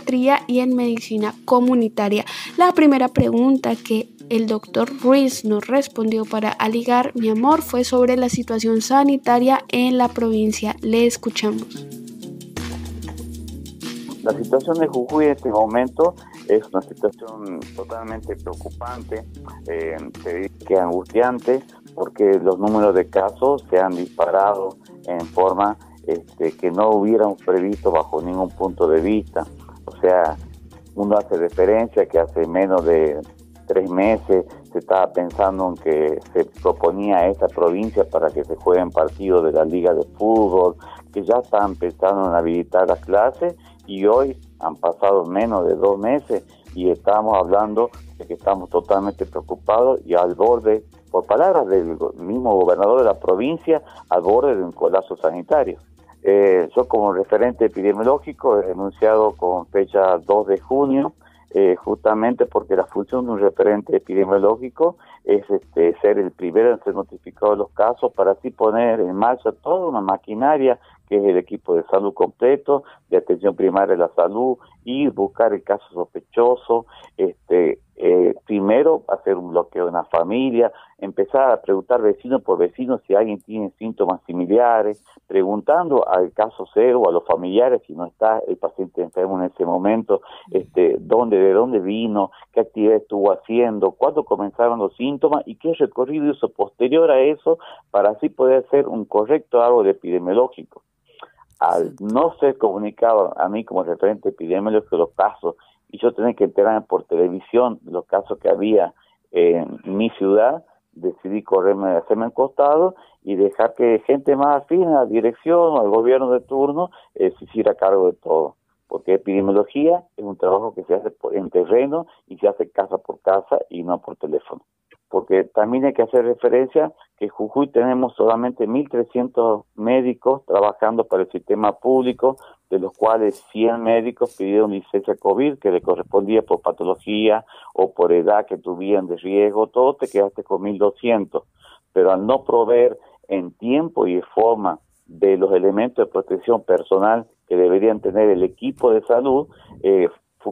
y en medicina comunitaria. La primera pregunta que el doctor Ruiz nos respondió para aligar mi amor fue sobre la situación sanitaria en la provincia. Le escuchamos. La situación de Jujuy en este momento es una situación totalmente preocupante, eh, te diría que angustiante, porque los números de casos se han disparado en forma este, que no hubiéramos previsto bajo ningún punto de vista. Sea, uno hace referencia que hace menos de tres meses se estaba pensando en que se proponía a esa provincia para que se jueguen partidos de la liga de fútbol, que ya estaban pensando en habilitar las clases y hoy han pasado menos de dos meses y estamos hablando de que estamos totalmente preocupados y al borde, por palabras del mismo gobernador de la provincia, al borde de un colapso sanitario. Eh, yo como referente epidemiológico he denunciado con fecha 2 de junio, eh, justamente porque la función de un referente epidemiológico es este, ser el primero en ser notificado de los casos para así poner en marcha toda una maquinaria que es el equipo de salud completo, de atención primaria de la salud y buscar el caso sospechoso, este, eh, primero hacer un bloqueo de una familia, empezar a preguntar vecino por vecino si alguien tiene síntomas similares, preguntando al caso cero a los familiares si no está el paciente enfermo en ese momento, este, dónde, de dónde vino, qué actividad estuvo haciendo, cuándo comenzaron los síntomas y qué recorrido hizo posterior a eso para así poder hacer un correcto árbol epidemiológico. Al no ser comunicado a mí como referente epidemiológico los casos y yo tenía que enterarme por televisión de los casos que había en mi ciudad, decidí correrme, hacerme un costado y dejar que gente más afín a la dirección o al gobierno de turno eh, se hiciera cargo de todo. Porque epidemiología es un trabajo que se hace por- en terreno y se hace casa por casa y no por teléfono. Porque también hay que hacer referencia que en Jujuy tenemos solamente 1.300 médicos trabajando para el sistema público, de los cuales 100 médicos pidieron licencia COVID que le correspondía por patología o por edad que tuvieran de riesgo, todo te quedaste con 1.200. Pero al no proveer en tiempo y forma de los elementos de protección personal que deberían tener el equipo de salud, eh,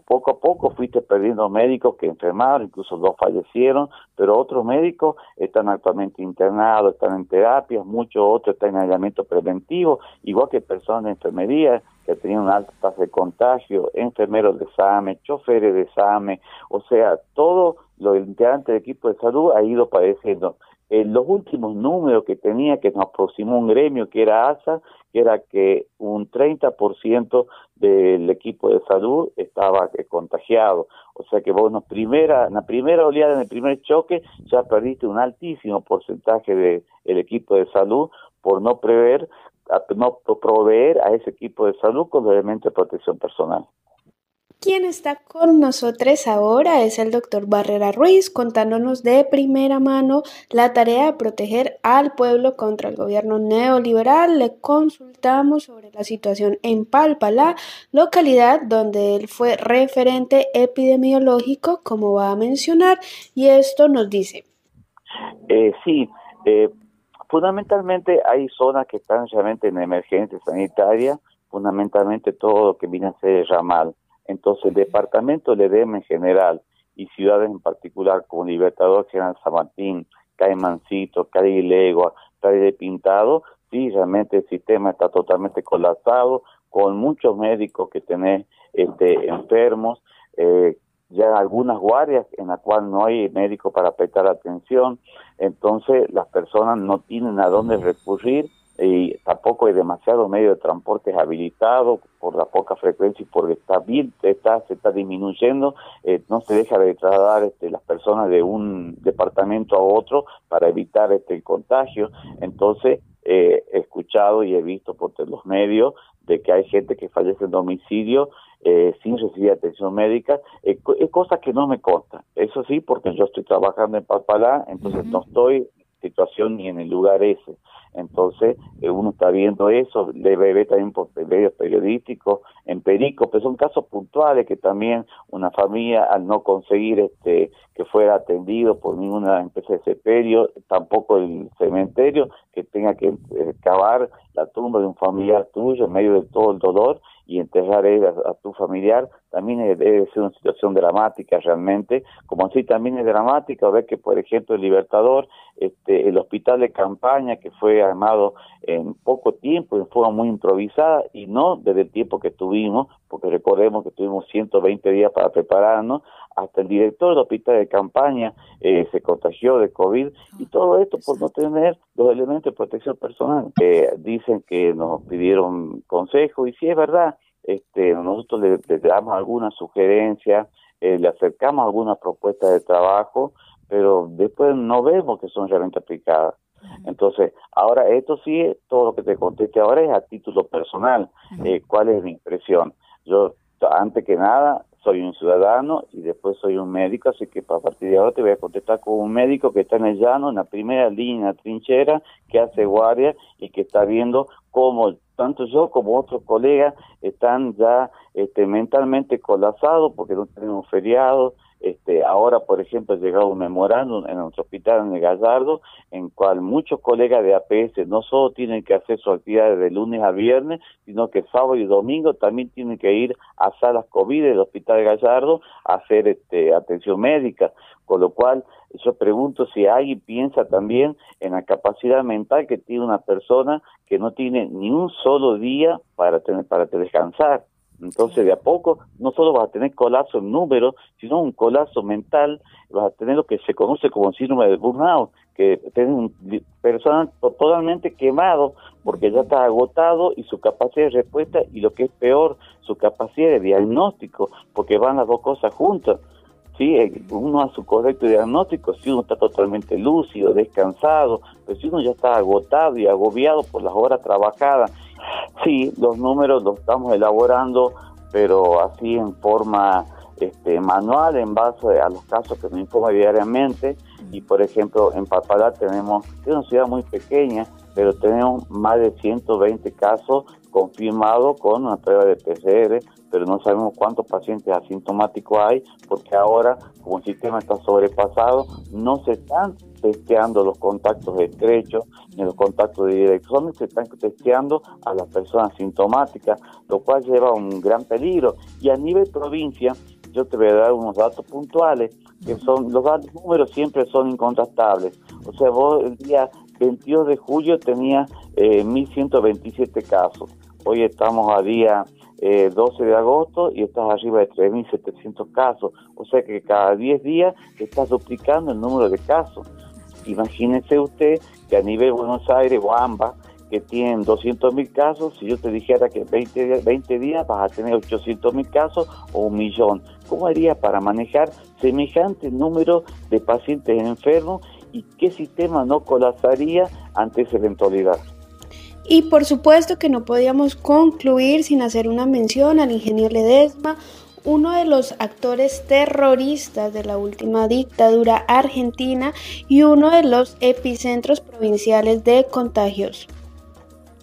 poco a poco fuiste perdiendo médicos que enfermaron, incluso dos fallecieron, pero otros médicos están actualmente internados, están en terapias, muchos otros están en aislamiento preventivo, igual que personas de enfermería que tenían una alta tasa de contagio, enfermeros de SAME, choferes de SAME, o sea, todo lo integrante del equipo de salud ha ido padeciendo. En los últimos números que tenía, que nos aproximó un gremio que era ASA, que era que un 30% del equipo de salud estaba eh, contagiado. O sea que vos en la primera, en la primera oleada, en el primer choque, ya perdiste un altísimo porcentaje del equipo de salud por no prever, no proveer a ese equipo de salud con los elementos de protección personal. Quien está con nosotros ahora es el doctor Barrera Ruiz, contándonos de primera mano la tarea de proteger al pueblo contra el gobierno neoliberal. Le consultamos sobre la situación en Palpalá, localidad donde él fue referente epidemiológico, como va a mencionar, y esto nos dice. Eh, sí, eh, fundamentalmente hay zonas que están realmente en emergencia sanitaria, fundamentalmente todo lo que viene a ser ramal. Entonces, el departamento EDEM en general y ciudades en particular como Libertador, General San Martín, Caimancito, Cali Legua, Cali de Pintado, sí, realmente el sistema está totalmente colapsado, con muchos médicos que tenés este, enfermos, eh, ya algunas guardias en las cuales no hay médico para prestar atención, entonces las personas no tienen a dónde recurrir y tampoco hay demasiado medio de transporte habilitado por la poca frecuencia y porque está bien, está, se está disminuyendo, eh, no se deja de trasladar este, las personas de un departamento a otro para evitar este el contagio, entonces eh, he escuchado y he visto por los medios de que hay gente que fallece en domicilio eh, sin recibir atención médica, eh, es cosa que no me consta, eso sí, porque yo estoy trabajando en Papalá, entonces no estoy en situación ni en el lugar ese. Entonces, eh, uno está viendo eso, le ve también por medios periodísticos, en Perico, pero son casos puntuales que también una familia, al no conseguir este que fuera atendido por ninguna empresa de sepelio, tampoco el cementerio, que tenga que eh, cavar la tumba de un familiar tuyo en medio de todo el dolor y enterrar a, a tu familiar, también debe ser una situación dramática realmente, como así también es dramática ver que, por ejemplo, el Libertador, este, el hospital de campaña que fue armado en poco tiempo, en forma muy improvisada, y no desde el tiempo que tuvimos, porque recordemos que tuvimos 120 días para prepararnos, hasta el director del hospital de campaña eh, se contagió de COVID, y todo esto por no tener los elementos de protección personal. Eh, dicen que nos pidieron consejo, y sí es verdad, este, nosotros le, le damos alguna sugerencia, eh, le acercamos alguna propuesta de trabajo, pero después no vemos que son realmente aplicadas. Entonces, ahora esto sí, es- todo lo que te conteste ahora es a título personal. Eh, ¿Cuál es mi impresión? Yo, antes que nada, soy un ciudadano y después soy un médico, así que a partir de ahora te voy a contestar como un médico que está en el llano, en la primera línea, en la trinchera, que hace guardia y que está viendo cómo tanto yo como otros colegas están ya este, mentalmente colapsados porque no tenemos feriados. Este, ahora, por ejemplo, ha llegado un memorándum en nuestro hospital en el Gallardo, en cual muchos colegas de APS no solo tienen que hacer sus actividades de lunes a viernes, sino que sábado y domingo también tienen que ir a salas COVID del Hospital de Gallardo a hacer este, atención médica. Con lo cual, yo pregunto si alguien piensa también en la capacidad mental que tiene una persona que no tiene ni un solo día para tener para descansar. Entonces, de a poco, no solo vas a tener colapso en números, sino un colapso mental, vas a tener lo que se conoce como síndrome de burnout, que tiene un li- persona to- totalmente quemado porque ya está agotado y su capacidad de respuesta y lo que es peor, su capacidad de diagnóstico, porque van las dos cosas juntas. ¿sí? Uno a su correcto diagnóstico, si uno está totalmente lúcido, descansado, pero si uno ya está agotado y agobiado por las horas trabajadas, sí, los números los estamos elaborando, pero así en forma este, manual, en base a los casos que nos informa diariamente, y por ejemplo en Papalá tenemos, es una ciudad muy pequeña, pero tenemos más de 120 casos confirmados con una prueba de PCR, pero no sabemos cuántos pacientes asintomáticos hay, porque ahora, como el sistema está sobrepasado, no se están testeando los contactos estrechos ni los contactos directos, solamente se están testeando a las personas sintomáticas, lo cual lleva a un gran peligro. Y a nivel provincia, yo te voy a dar unos datos puntuales, que son, los números siempre son incontrastables. O sea, vos el día 22 de julio tenías eh, 1.127 casos. Hoy estamos a día 12 eh, de agosto y estás arriba de 3.700 casos. O sea que cada 10 días estás duplicando el número de casos. Imagínese usted que a nivel Buenos Aires o ambas, que tienen 200.000 casos, si yo te dijera que 20, 20 días vas a tener 800.000 casos o un millón, ¿cómo haría para manejar semejante número de pacientes enfermos y qué sistema no colapsaría ante esa eventualidad? Y por supuesto que no podíamos concluir sin hacer una mención al ingeniero Ledesma, uno de los actores terroristas de la última dictadura argentina y uno de los epicentros provinciales de contagios.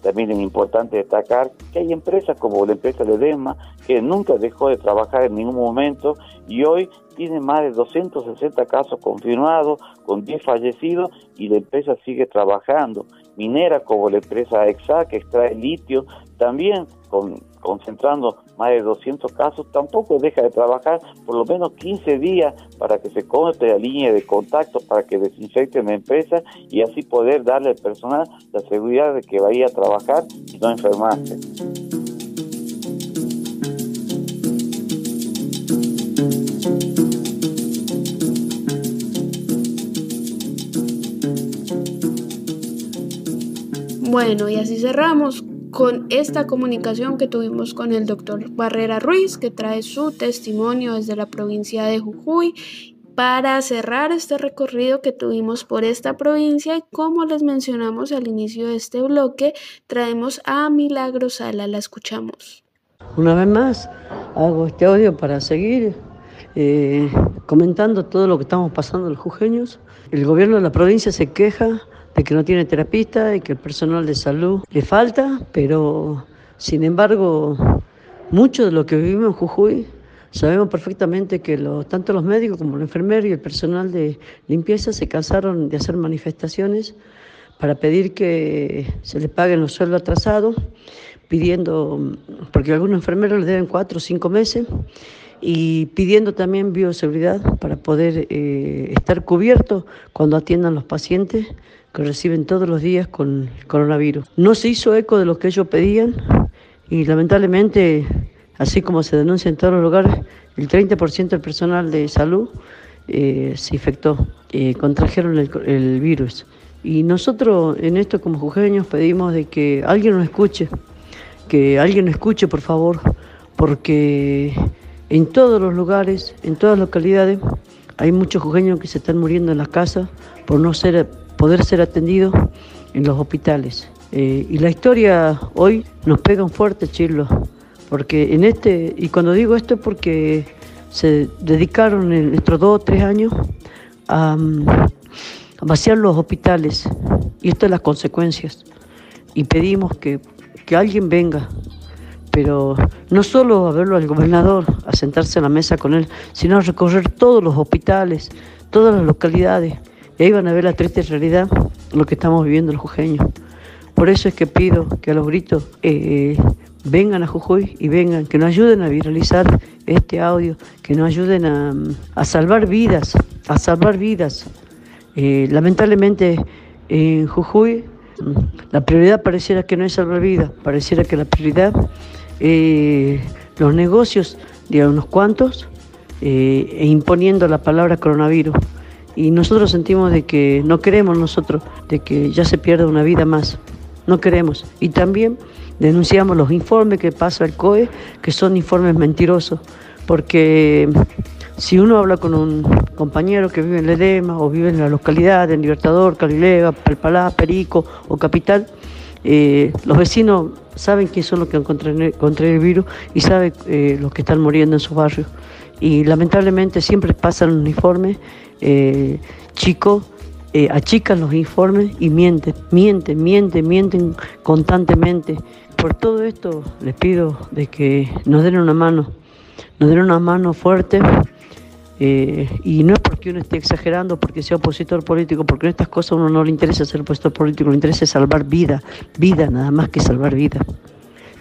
También es importante destacar que hay empresas como la empresa Ledesma que nunca dejó de trabajar en ningún momento y hoy tiene más de 260 casos confirmados con 10 fallecidos y la empresa sigue trabajando minera como la empresa EXA que extrae litio, también concentrando más de 200 casos, tampoco deja de trabajar por lo menos 15 días para que se conecte la línea de contacto, para que desinfecten la empresa y así poder darle al personal la seguridad de que vaya a trabajar y no enfermarse. Bueno, y así cerramos con esta comunicación que tuvimos con el doctor Barrera Ruiz, que trae su testimonio desde la provincia de Jujuy para cerrar este recorrido que tuvimos por esta provincia y como les mencionamos al inicio de este bloque, traemos a Milagro Sala, la escuchamos. Una vez más, hago este audio para seguir eh, comentando todo lo que estamos pasando los jujeños. El gobierno de la provincia se queja de que no tiene terapista y que el personal de salud le falta, pero sin embargo, mucho de lo que vivimos en Jujuy, sabemos perfectamente que tanto los médicos como los enfermeros y el personal de limpieza se cansaron de hacer manifestaciones para pedir que se les paguen los sueldos atrasados, pidiendo, porque algunos enfermeros les deben cuatro o cinco meses, y pidiendo también bioseguridad para poder eh, estar cubiertos cuando atiendan los pacientes que reciben todos los días con el coronavirus. No se hizo eco de lo que ellos pedían y lamentablemente, así como se denuncia en todos los lugares, el 30% del personal de salud eh, se infectó, eh, contrajeron el, virus. Y nosotros en esto como jujeños pedimos de que alguien nos escuche, que alguien nos escuche por favor, porque en todos los lugares, en todas las localidades, hay muchos jujeños que se están muriendo en las casas por no ser poder ser atendido en los hospitales. Eh, y la historia hoy nos pega un fuerte chirlo, porque en este, y cuando digo esto es porque se dedicaron en estos dos o tres años a, a vaciar los hospitales, y esto es las consecuencias. Y pedimos que, que alguien venga, pero no solo a verlo al gobernador, a sentarse a la mesa con él, sino a recorrer todos los hospitales, todas las localidades y ahí van a ver la triste realidad, lo que estamos viviendo los jujeños. Por eso es que pido que a los gritos eh, vengan a Jujuy y vengan, que nos ayuden a viralizar este audio, que nos ayuden a, salvar vidas, a salvar vidas. Eh, lamentablemente en Jujuy la prioridad pareciera que no es salvar vidas, pareciera que la prioridad es los negocios de unos cuantos eh, e imponiendo la palabra coronavirus y nosotros sentimos de que no queremos nosotros de que ya se pierda una vida más. No queremos. Y también denunciamos los informes que pasa el COE, que son informes mentirosos, porque Si uno habla con un compañero que vive en Ledema o vive en la localidad, en Libertador, Calilega, Palpalá, Perico o Capital, eh, los vecinos saben quiénes son los que han contraído el virus y saben eh, los que están muriendo en sus barrios. Y lamentablemente siempre pasan uniformes eh, chicos, eh, achican los informes y mienten, mienten, mienten, mienten constantemente. Por todo esto les pido de que nos den una mano, nos den una mano fuerte. Eh, y no es porque uno esté exagerando, porque sea opositor político, porque en estas cosas a uno no le interesa ser opositor político, le interesa salvar vida, vida, nada más que salvar vida.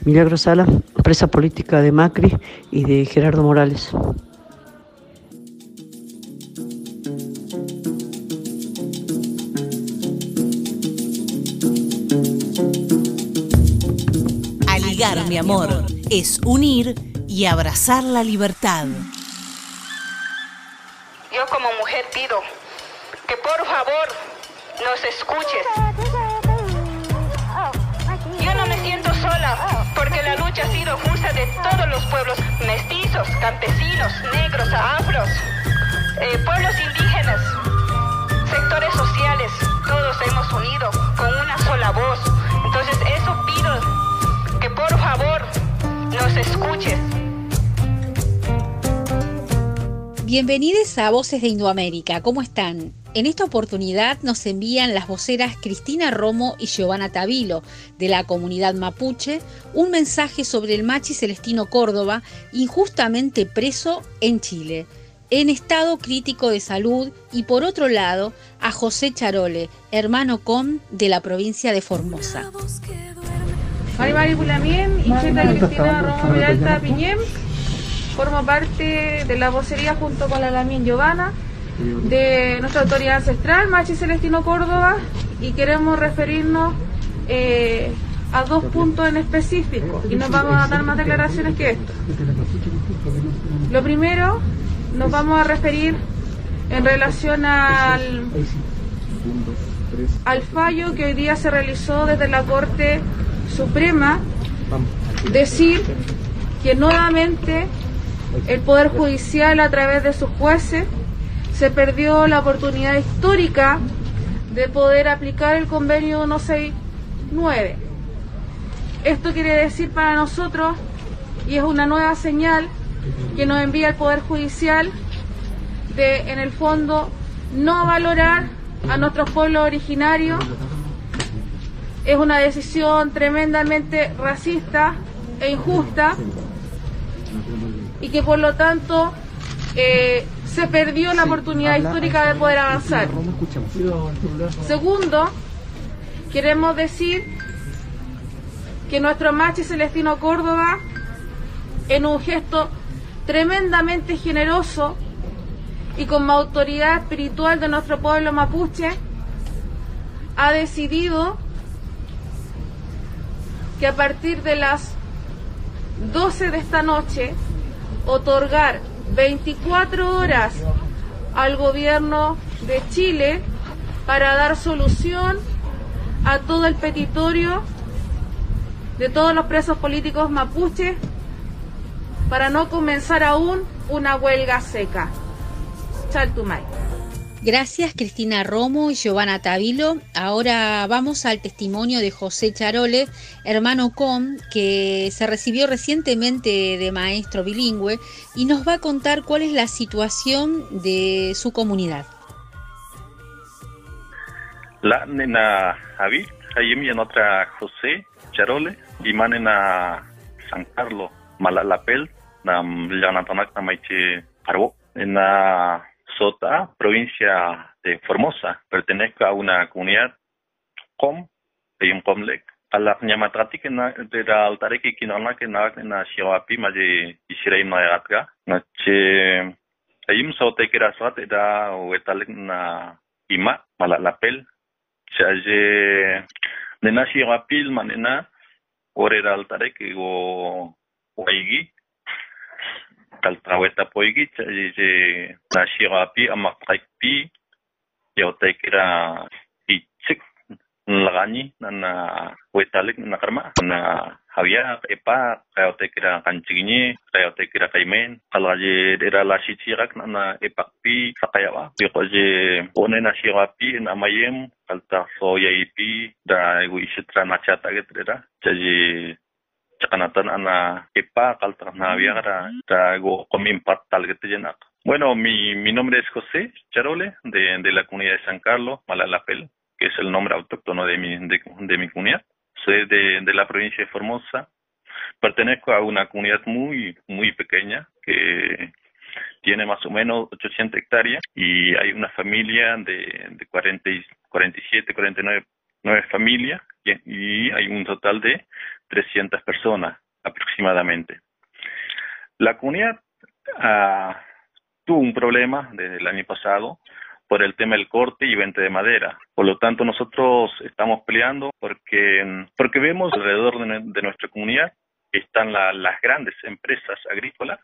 Milagro Sala, presa política de Macri y de Gerardo Morales. Mi amor, es unir y abrazar la libertad. Yo como mujer pido que por favor nos escuches. Yo no me siento sola porque la lucha ha sido justa de todos los pueblos, mestizos, campesinos, negros, afros, eh, pueblos indígenas, sectores sociales, todos hemos unido con una sola voz. Entonces por favor nos escuches. Bienvenidos a Voces de Indoamérica, ¿cómo están? En esta oportunidad nos envían las voceras Cristina Romo y Giovanna Tavilo de la comunidad mapuche un mensaje sobre el machi Celestino Córdoba, injustamente preso en Chile, en estado crítico de salud, y por otro lado a José Charole, hermano con de la provincia de Formosa. Mari Pulamien, Incheta Cristina Romo Miralta Piñem, formo parte de la vocería junto con la Lamien Giovanna de nuestra autoridad ancestral, Machi Celestino Córdoba, y queremos referirnos eh, a dos puntos en específico y nos vamos a dar más declaraciones que esto. Lo primero, nos vamos a referir en relación al, al fallo que hoy día se realizó desde la Corte Suprema, decir que nuevamente el Poder Judicial a través de sus jueces se perdió la oportunidad histórica de poder aplicar el convenio 169. Esto quiere decir para nosotros, y es una nueva señal que nos envía el Poder Judicial, de en el fondo no valorar a nuestros pueblos originarios. Es una decisión tremendamente racista e injusta y que por lo tanto eh, se perdió la oportunidad histórica de poder avanzar. Segundo, queremos decir que nuestro machi Celestino Córdoba, en un gesto tremendamente generoso y con autoridad espiritual de nuestro pueblo mapuche, ha decidido que a partir de las 12 de esta noche otorgar 24 horas al gobierno de Chile para dar solución a todo el petitorio de todos los presos políticos mapuches para no comenzar aún una huelga seca. Chaltumay. Gracias Cristina Romo y Giovanna Tavilo. Ahora vamos al testimonio de José Charole, hermano Com, que se recibió recientemente de maestro bilingüe y nos va a contar cuál es la situación de su comunidad. La nena Javi, ahí en otra José Charole, y manena San Carlos, Malalapel, nam Llanatonac, Namaiche Parbo, en la Sota, provincia de Formosa. Pertenezco a una comunidad com, de comlec. A la ñamatrati que de la altare que kinona que na na shiwapi ma de isirai na yatka. Na che sote que era sote da o etalek na ima mala la pel. Chaje de na shiwapil manena ore la altare que kal traweta poigi je na shirapi ama pi yo tekira ichik lagani na wetalik na karma na Havia epa kayo tekira kancingni kayo tekira kaimen kalau je daerah lasi cirak na epak pi sakaya wa pi koje one na sirapi na mayem kalta so yaipi da igu isitra na chata gitu daerah jadi getjenak bueno mi mi nombre es José Charole de de la comunidad de San Carlos Malalapel que es el nombre autóctono de mi de, de mi comunidad. Soy de, de la provincia de Formosa. Pertenezco a una comunidad muy, muy pequeña que tiene más o menos 800 hectáreas y hay una familia de, de 40, 47, 49 familias y, hay un total de 300 personas aproximadamente. La comunidad ah, tuvo un problema desde el año pasado por el tema del corte y venta de madera. Por lo tanto, nosotros estamos peleando porque, porque vemos alrededor de, nuestra comunidad están las grandes empresas agrícolas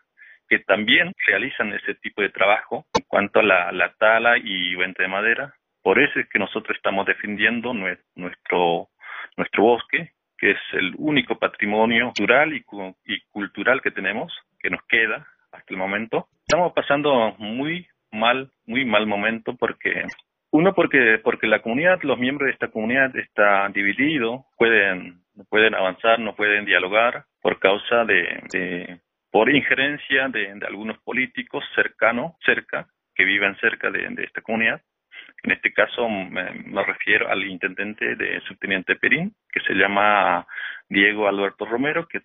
que también realizan ese tipo de trabajo en cuanto a la, tala y venta de madera. Por eso es que nosotros estamos defendiendo nuestro, nuestro bosque, que es el único patrimonio natural y, y cultural que tenemos, que nos queda hasta el momento. Estamos pasando muy mal, muy mal momento porque uno porque porque la comunidad, los miembros de esta comunidad está dividido, pueden pueden avanzar, no pueden dialogar por causa de, por injerencia de, algunos políticos cercanos, cerca, que viven cerca de, esta comunidad. En este caso me, refiero al intendente de subteniente Perín, que se llama Diego Alberto Romero, que,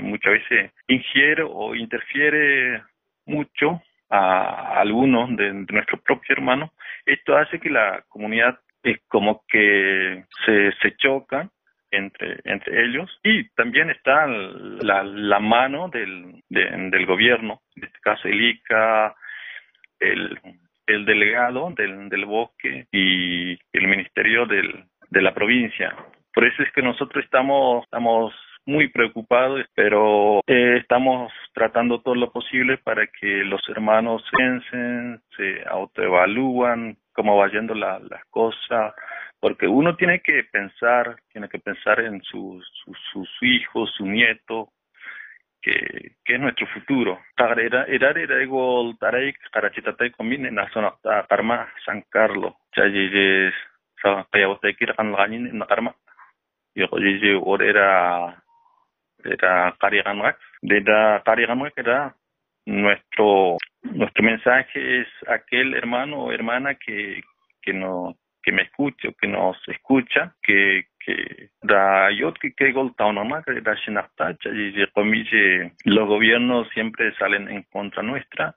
muchas veces ingiere o interfiere mucho a algunos de, nuestros propios hermanos, esto hace que la comunidad es como que se, se choca entre, entre ellos. Y también está la, la mano del gobierno, en este caso el ICA, el, el delegado del, del bosque y el ministerio del, de la provincia. Por eso es que nosotros estamos, estamos muy preocupados, pero eh, estamos tratando todo lo posible para que los hermanos piensen, se autoevalúan cómo va yendo la, las cosas, porque uno tiene que pensar, tiene que pensar en sus, hijos, su nieto, que, que es nuestro futuro. Era era era ego tarai karachitatay combine na zona karma San Carlos. Chayes sa kaya wata kira kan lanin na karma. Yo era era era nuestro nuestro mensaje es aquel hermano o hermana que que no que me escucha que nos escucha que que da yo que que nomás que da y los gobiernos siempre salen en contra nuestra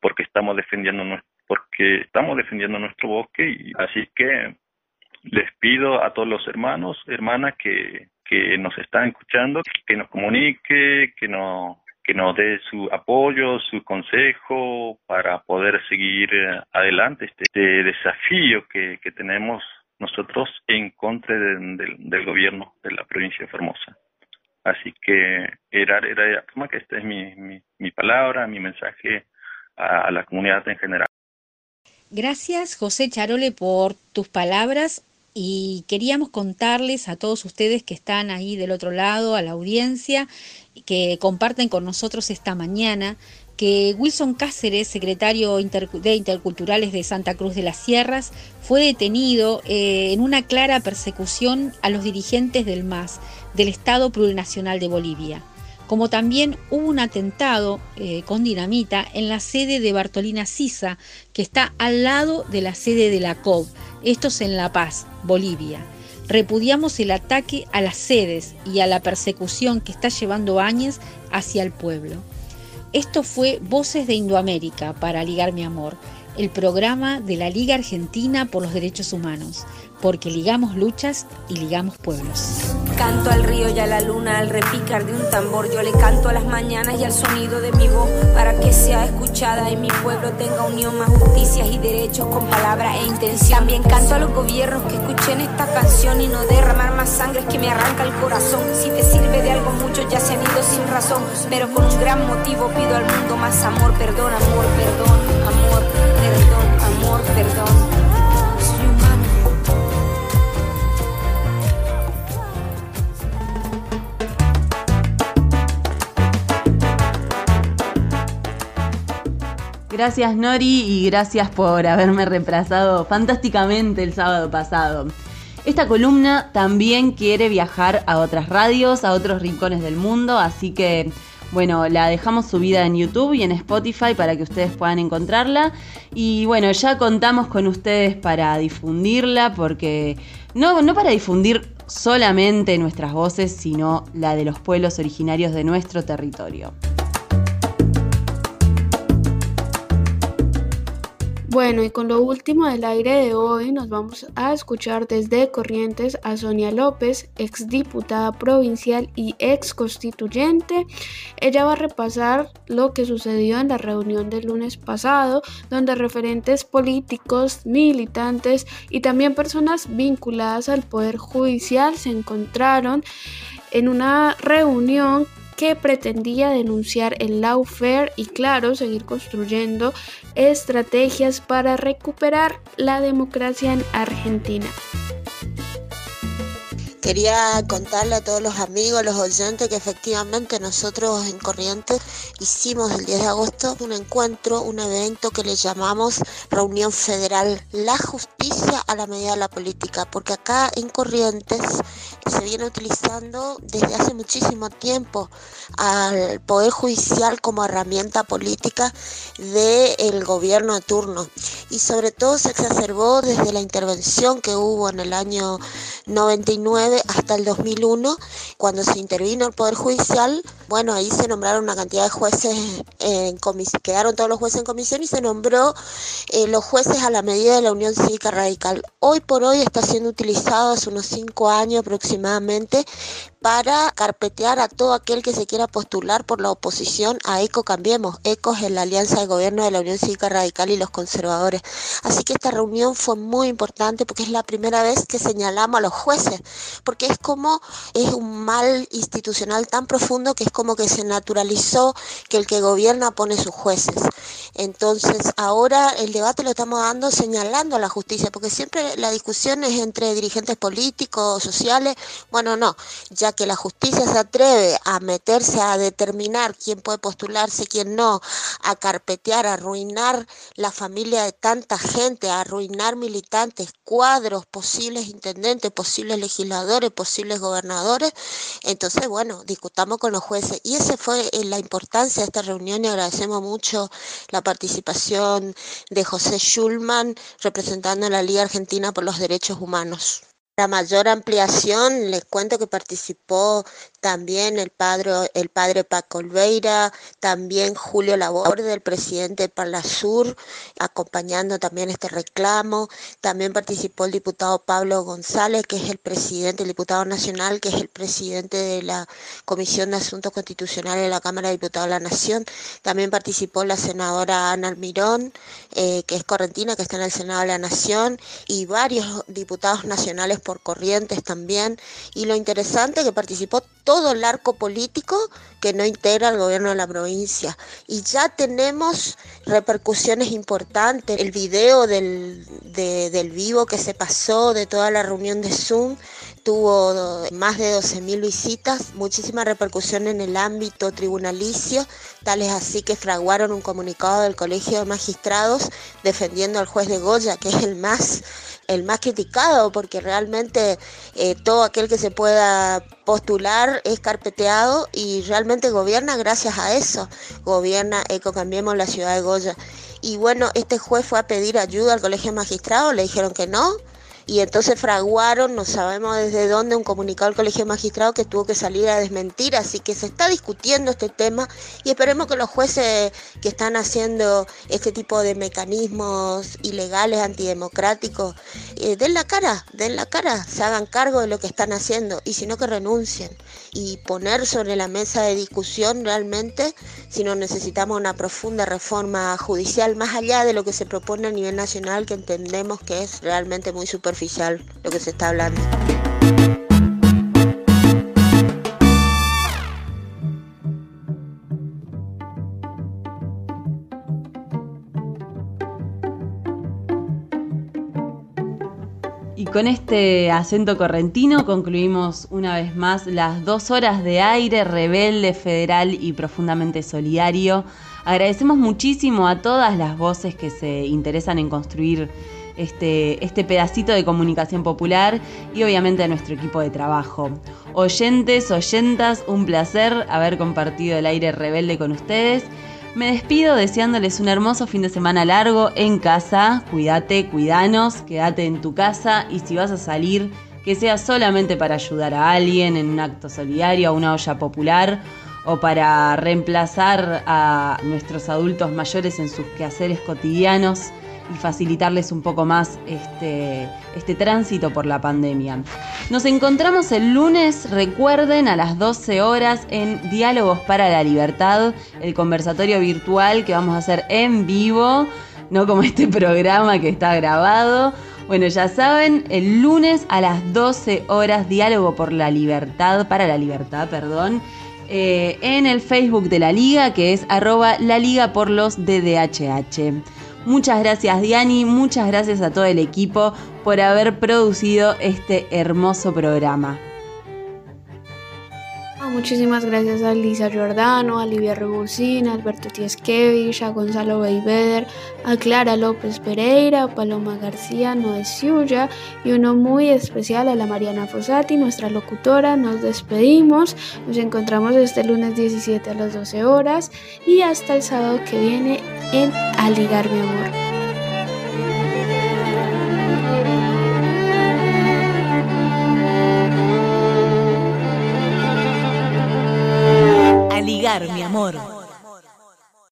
porque estamos defendiendo nuestro porque estamos defendiendo nuestro bosque y así que les pido a todos los hermanos hermanas que que nos están escuchando, que nos comunique, que nos que nos dé su apoyo, su consejo para poder seguir eh, adelante este, este, desafío que, tenemos nosotros en contra del gobierno de la provincia de Formosa. Así que era, era que esta es mi, mi, palabra, mi mensaje a la comunidad en general. Gracias, José Charole, por tus palabras y queríamos contarles a todos ustedes que están ahí del otro lado, a la audiencia, que comparten con nosotros esta mañana, que Wilson Cáceres, secretario de Interculturales de Santa Cruz de las Sierras, fue detenido eh, en una clara persecución a los dirigentes del MAS, del Estado Plurinacional de Bolivia. Como también hubo un atentado eh, con dinamita en la sede de Bartolina Sisa, que está al lado de la sede de la COB esto es en La Paz, Bolivia. Repudiamos el ataque a las sedes y a la persecución que está llevando Áñez hacia el pueblo. Esto fue Voces de Indoamérica para Ligar mi Amor, el programa de la Liga Argentina por los Derechos Humanos porque ligamos luchas y ligamos pueblos. Canto al río y a la luna al repicar de un tambor. Yo le canto a las mañanas y al sonido de mi voz para que sea escuchada y mi pueblo tenga unión, más justicias y derechos con palabra e intención. También canto a los gobiernos que escuchen esta canción y no derramar más sangre que me arranca el corazón. Si te sirve de algo, muchos ya se han ido sin razón, pero con un gran motivo pido al mundo más amor, perdón, amor, perdón, amor, perdón, amor, perdón. Gracias Nori y gracias por haberme reemplazado fantásticamente el sábado pasado. Esta columna también quiere viajar a otras radios, a otros rincones del mundo, así que bueno, la dejamos subida en YouTube y en Spotify para que ustedes puedan encontrarla. Y bueno, ya contamos con ustedes para difundirla, porque no, no para difundir solamente nuestras voces, sino la de los pueblos originarios de nuestro territorio. Bueno, y con lo último del aire de hoy nos vamos a escuchar desde Corrientes a Sonia López, exdiputada provincial y ex constituyente. Ella va a repasar lo que sucedió en la reunión del lunes pasado, donde referentes políticos, militantes y también personas vinculadas al Poder Judicial se encontraron en una reunión que pretendía denunciar el lawfare y claro, seguir construyendo estrategias para recuperar la democracia en Argentina. Quería contarle a todos los amigos, los oyentes, que efectivamente nosotros en Corrientes hicimos el 10 de agosto un encuentro, un evento que le llamamos Reunión Federal, la justicia a la medida de la política, porque acá en Corrientes se viene utilizando desde hace muchísimo tiempo al Poder Judicial como herramienta política del gobierno de turno. Y sobre todo se exacerbó desde la intervención que hubo en el año 99 hasta el 2001, cuando se intervino el Poder Judicial, bueno, ahí se nombraron una cantidad de jueces en quedaron todos los jueces en comisión y se nombró eh, los jueces a la medida de la Unión Cívica Radical. Hoy por hoy está siendo utilizado hace unos cinco años aproximadamente aproximadamente para carpetear a todo aquel que se quiera postular por la oposición a ECO Cambiemos. ECO es la alianza de gobierno de la Unión Cívica Radical y los conservadores. Así que esta reunión fue muy importante porque es la primera vez que señalamos a los jueces, porque es como es un mal institucional tan profundo que es como que se naturalizó que el que gobierna pone sus jueces. Entonces ahora el debate lo estamos dando señalando a la justicia, porque siempre la discusión es entre dirigentes políticos, sociales. Bueno, no, ya que la justicia se atreve a meterse a determinar quién puede postularse, quién no, a carpetear, a arruinar la familia de tanta gente, a arruinar militantes, cuadros, posibles intendentes, posibles legisladores, posibles gobernadores. Entonces, bueno, discutamos con los jueces. Y esa fue eh, la importancia de esta reunión y agradecemos mucho la participación de José Schulman representando la Liga Argentina por los Derechos Humanos. Para mayor ampliación, les cuento que participó también el padre, el padre Paco Olveira, también Julio Laborde, el presidente de Sur, acompañando también este reclamo. También participó el diputado Pablo González, que es el presidente, el diputado nacional, que es el presidente de la Comisión de Asuntos Constitucionales de la Cámara de Diputados de la Nación. También participó la senadora Ana Almirón, eh, que es correntina, que está en el Senado de la Nación, y varios diputados nacionales por Corrientes también. Y lo interesante que participó todo el arco político que no integra el gobierno de la provincia. Y ya tenemos repercusiones importantes. El video del, del vivo que se pasó de toda la reunión de Zoom tuvo más de 12.000 visitas, muchísima repercusión en el ámbito tribunalicio, tales así que fraguaron un comunicado del Colegio de Magistrados defendiendo al juez de Goya, que es el más el más criticado porque realmente eh, todo aquel que se pueda postular es carpeteado y realmente gobierna gracias a eso. Gobierna Eco Cambiemos la ciudad de Goya. Y bueno, este juez fue a pedir ayuda al colegio magistrado, le dijeron que no, y entonces fraguaron, no sabemos desde dónde, un comunicado al Colegio Magistrado que tuvo que salir a desmentir, así que se está discutiendo este tema y esperemos que los jueces que están haciendo este tipo de mecanismos ilegales, antidemocráticos, eh, den la cara, den la cara, se hagan cargo de lo que están haciendo y si no que renuncien y poner sobre la mesa de discusión realmente si no necesitamos una profunda reforma judicial más allá de lo que se propone a nivel nacional que entendemos que es realmente muy superficial lo que se está hablando. Con este acento correntino concluimos una vez más las dos horas de aire rebelde, federal y profundamente solidario. Agradecemos muchísimo a todas las voces que se interesan en construir este, este pedacito de comunicación popular y obviamente a nuestro equipo de trabajo. Oyentes, oyentas, un placer haber compartido el aire rebelde con ustedes. Me despido deseándoles un hermoso fin de semana largo en casa. Cuídate, cuidanos, quédate en tu casa y si vas a salir, que sea solamente para ayudar a alguien en un acto solidario, a una olla popular o para reemplazar a nuestros adultos mayores en sus quehaceres cotidianos y facilitarles un poco más este, este tránsito por la pandemia. Nos encontramos el lunes, recuerden, a las 12 horas en Diálogos para la Libertad, el conversatorio virtual que vamos a hacer en vivo, no como este programa que está grabado. Bueno, ya saben, el lunes a las 12 horas, Diálogo por la Libertad, para la Libertad, perdón. Eh, en el Facebook de la Liga, que es arroba la Liga por los DDHH. Muchas gracias Diani, muchas gracias a todo el equipo por haber producido este hermoso programa. Muchísimas gracias a Lisa Giordano, a Livia Rebusín, a Alberto Tieskevich, a Gonzalo Beibeder, a Clara López Pereira, a Paloma García Noé Ciulla y uno muy especial a la Mariana Fossati, nuestra locutora. Nos despedimos, nos encontramos este lunes 17 a las 12 horas y hasta el sábado que viene en Aligar mi amor. Aligar mi amor.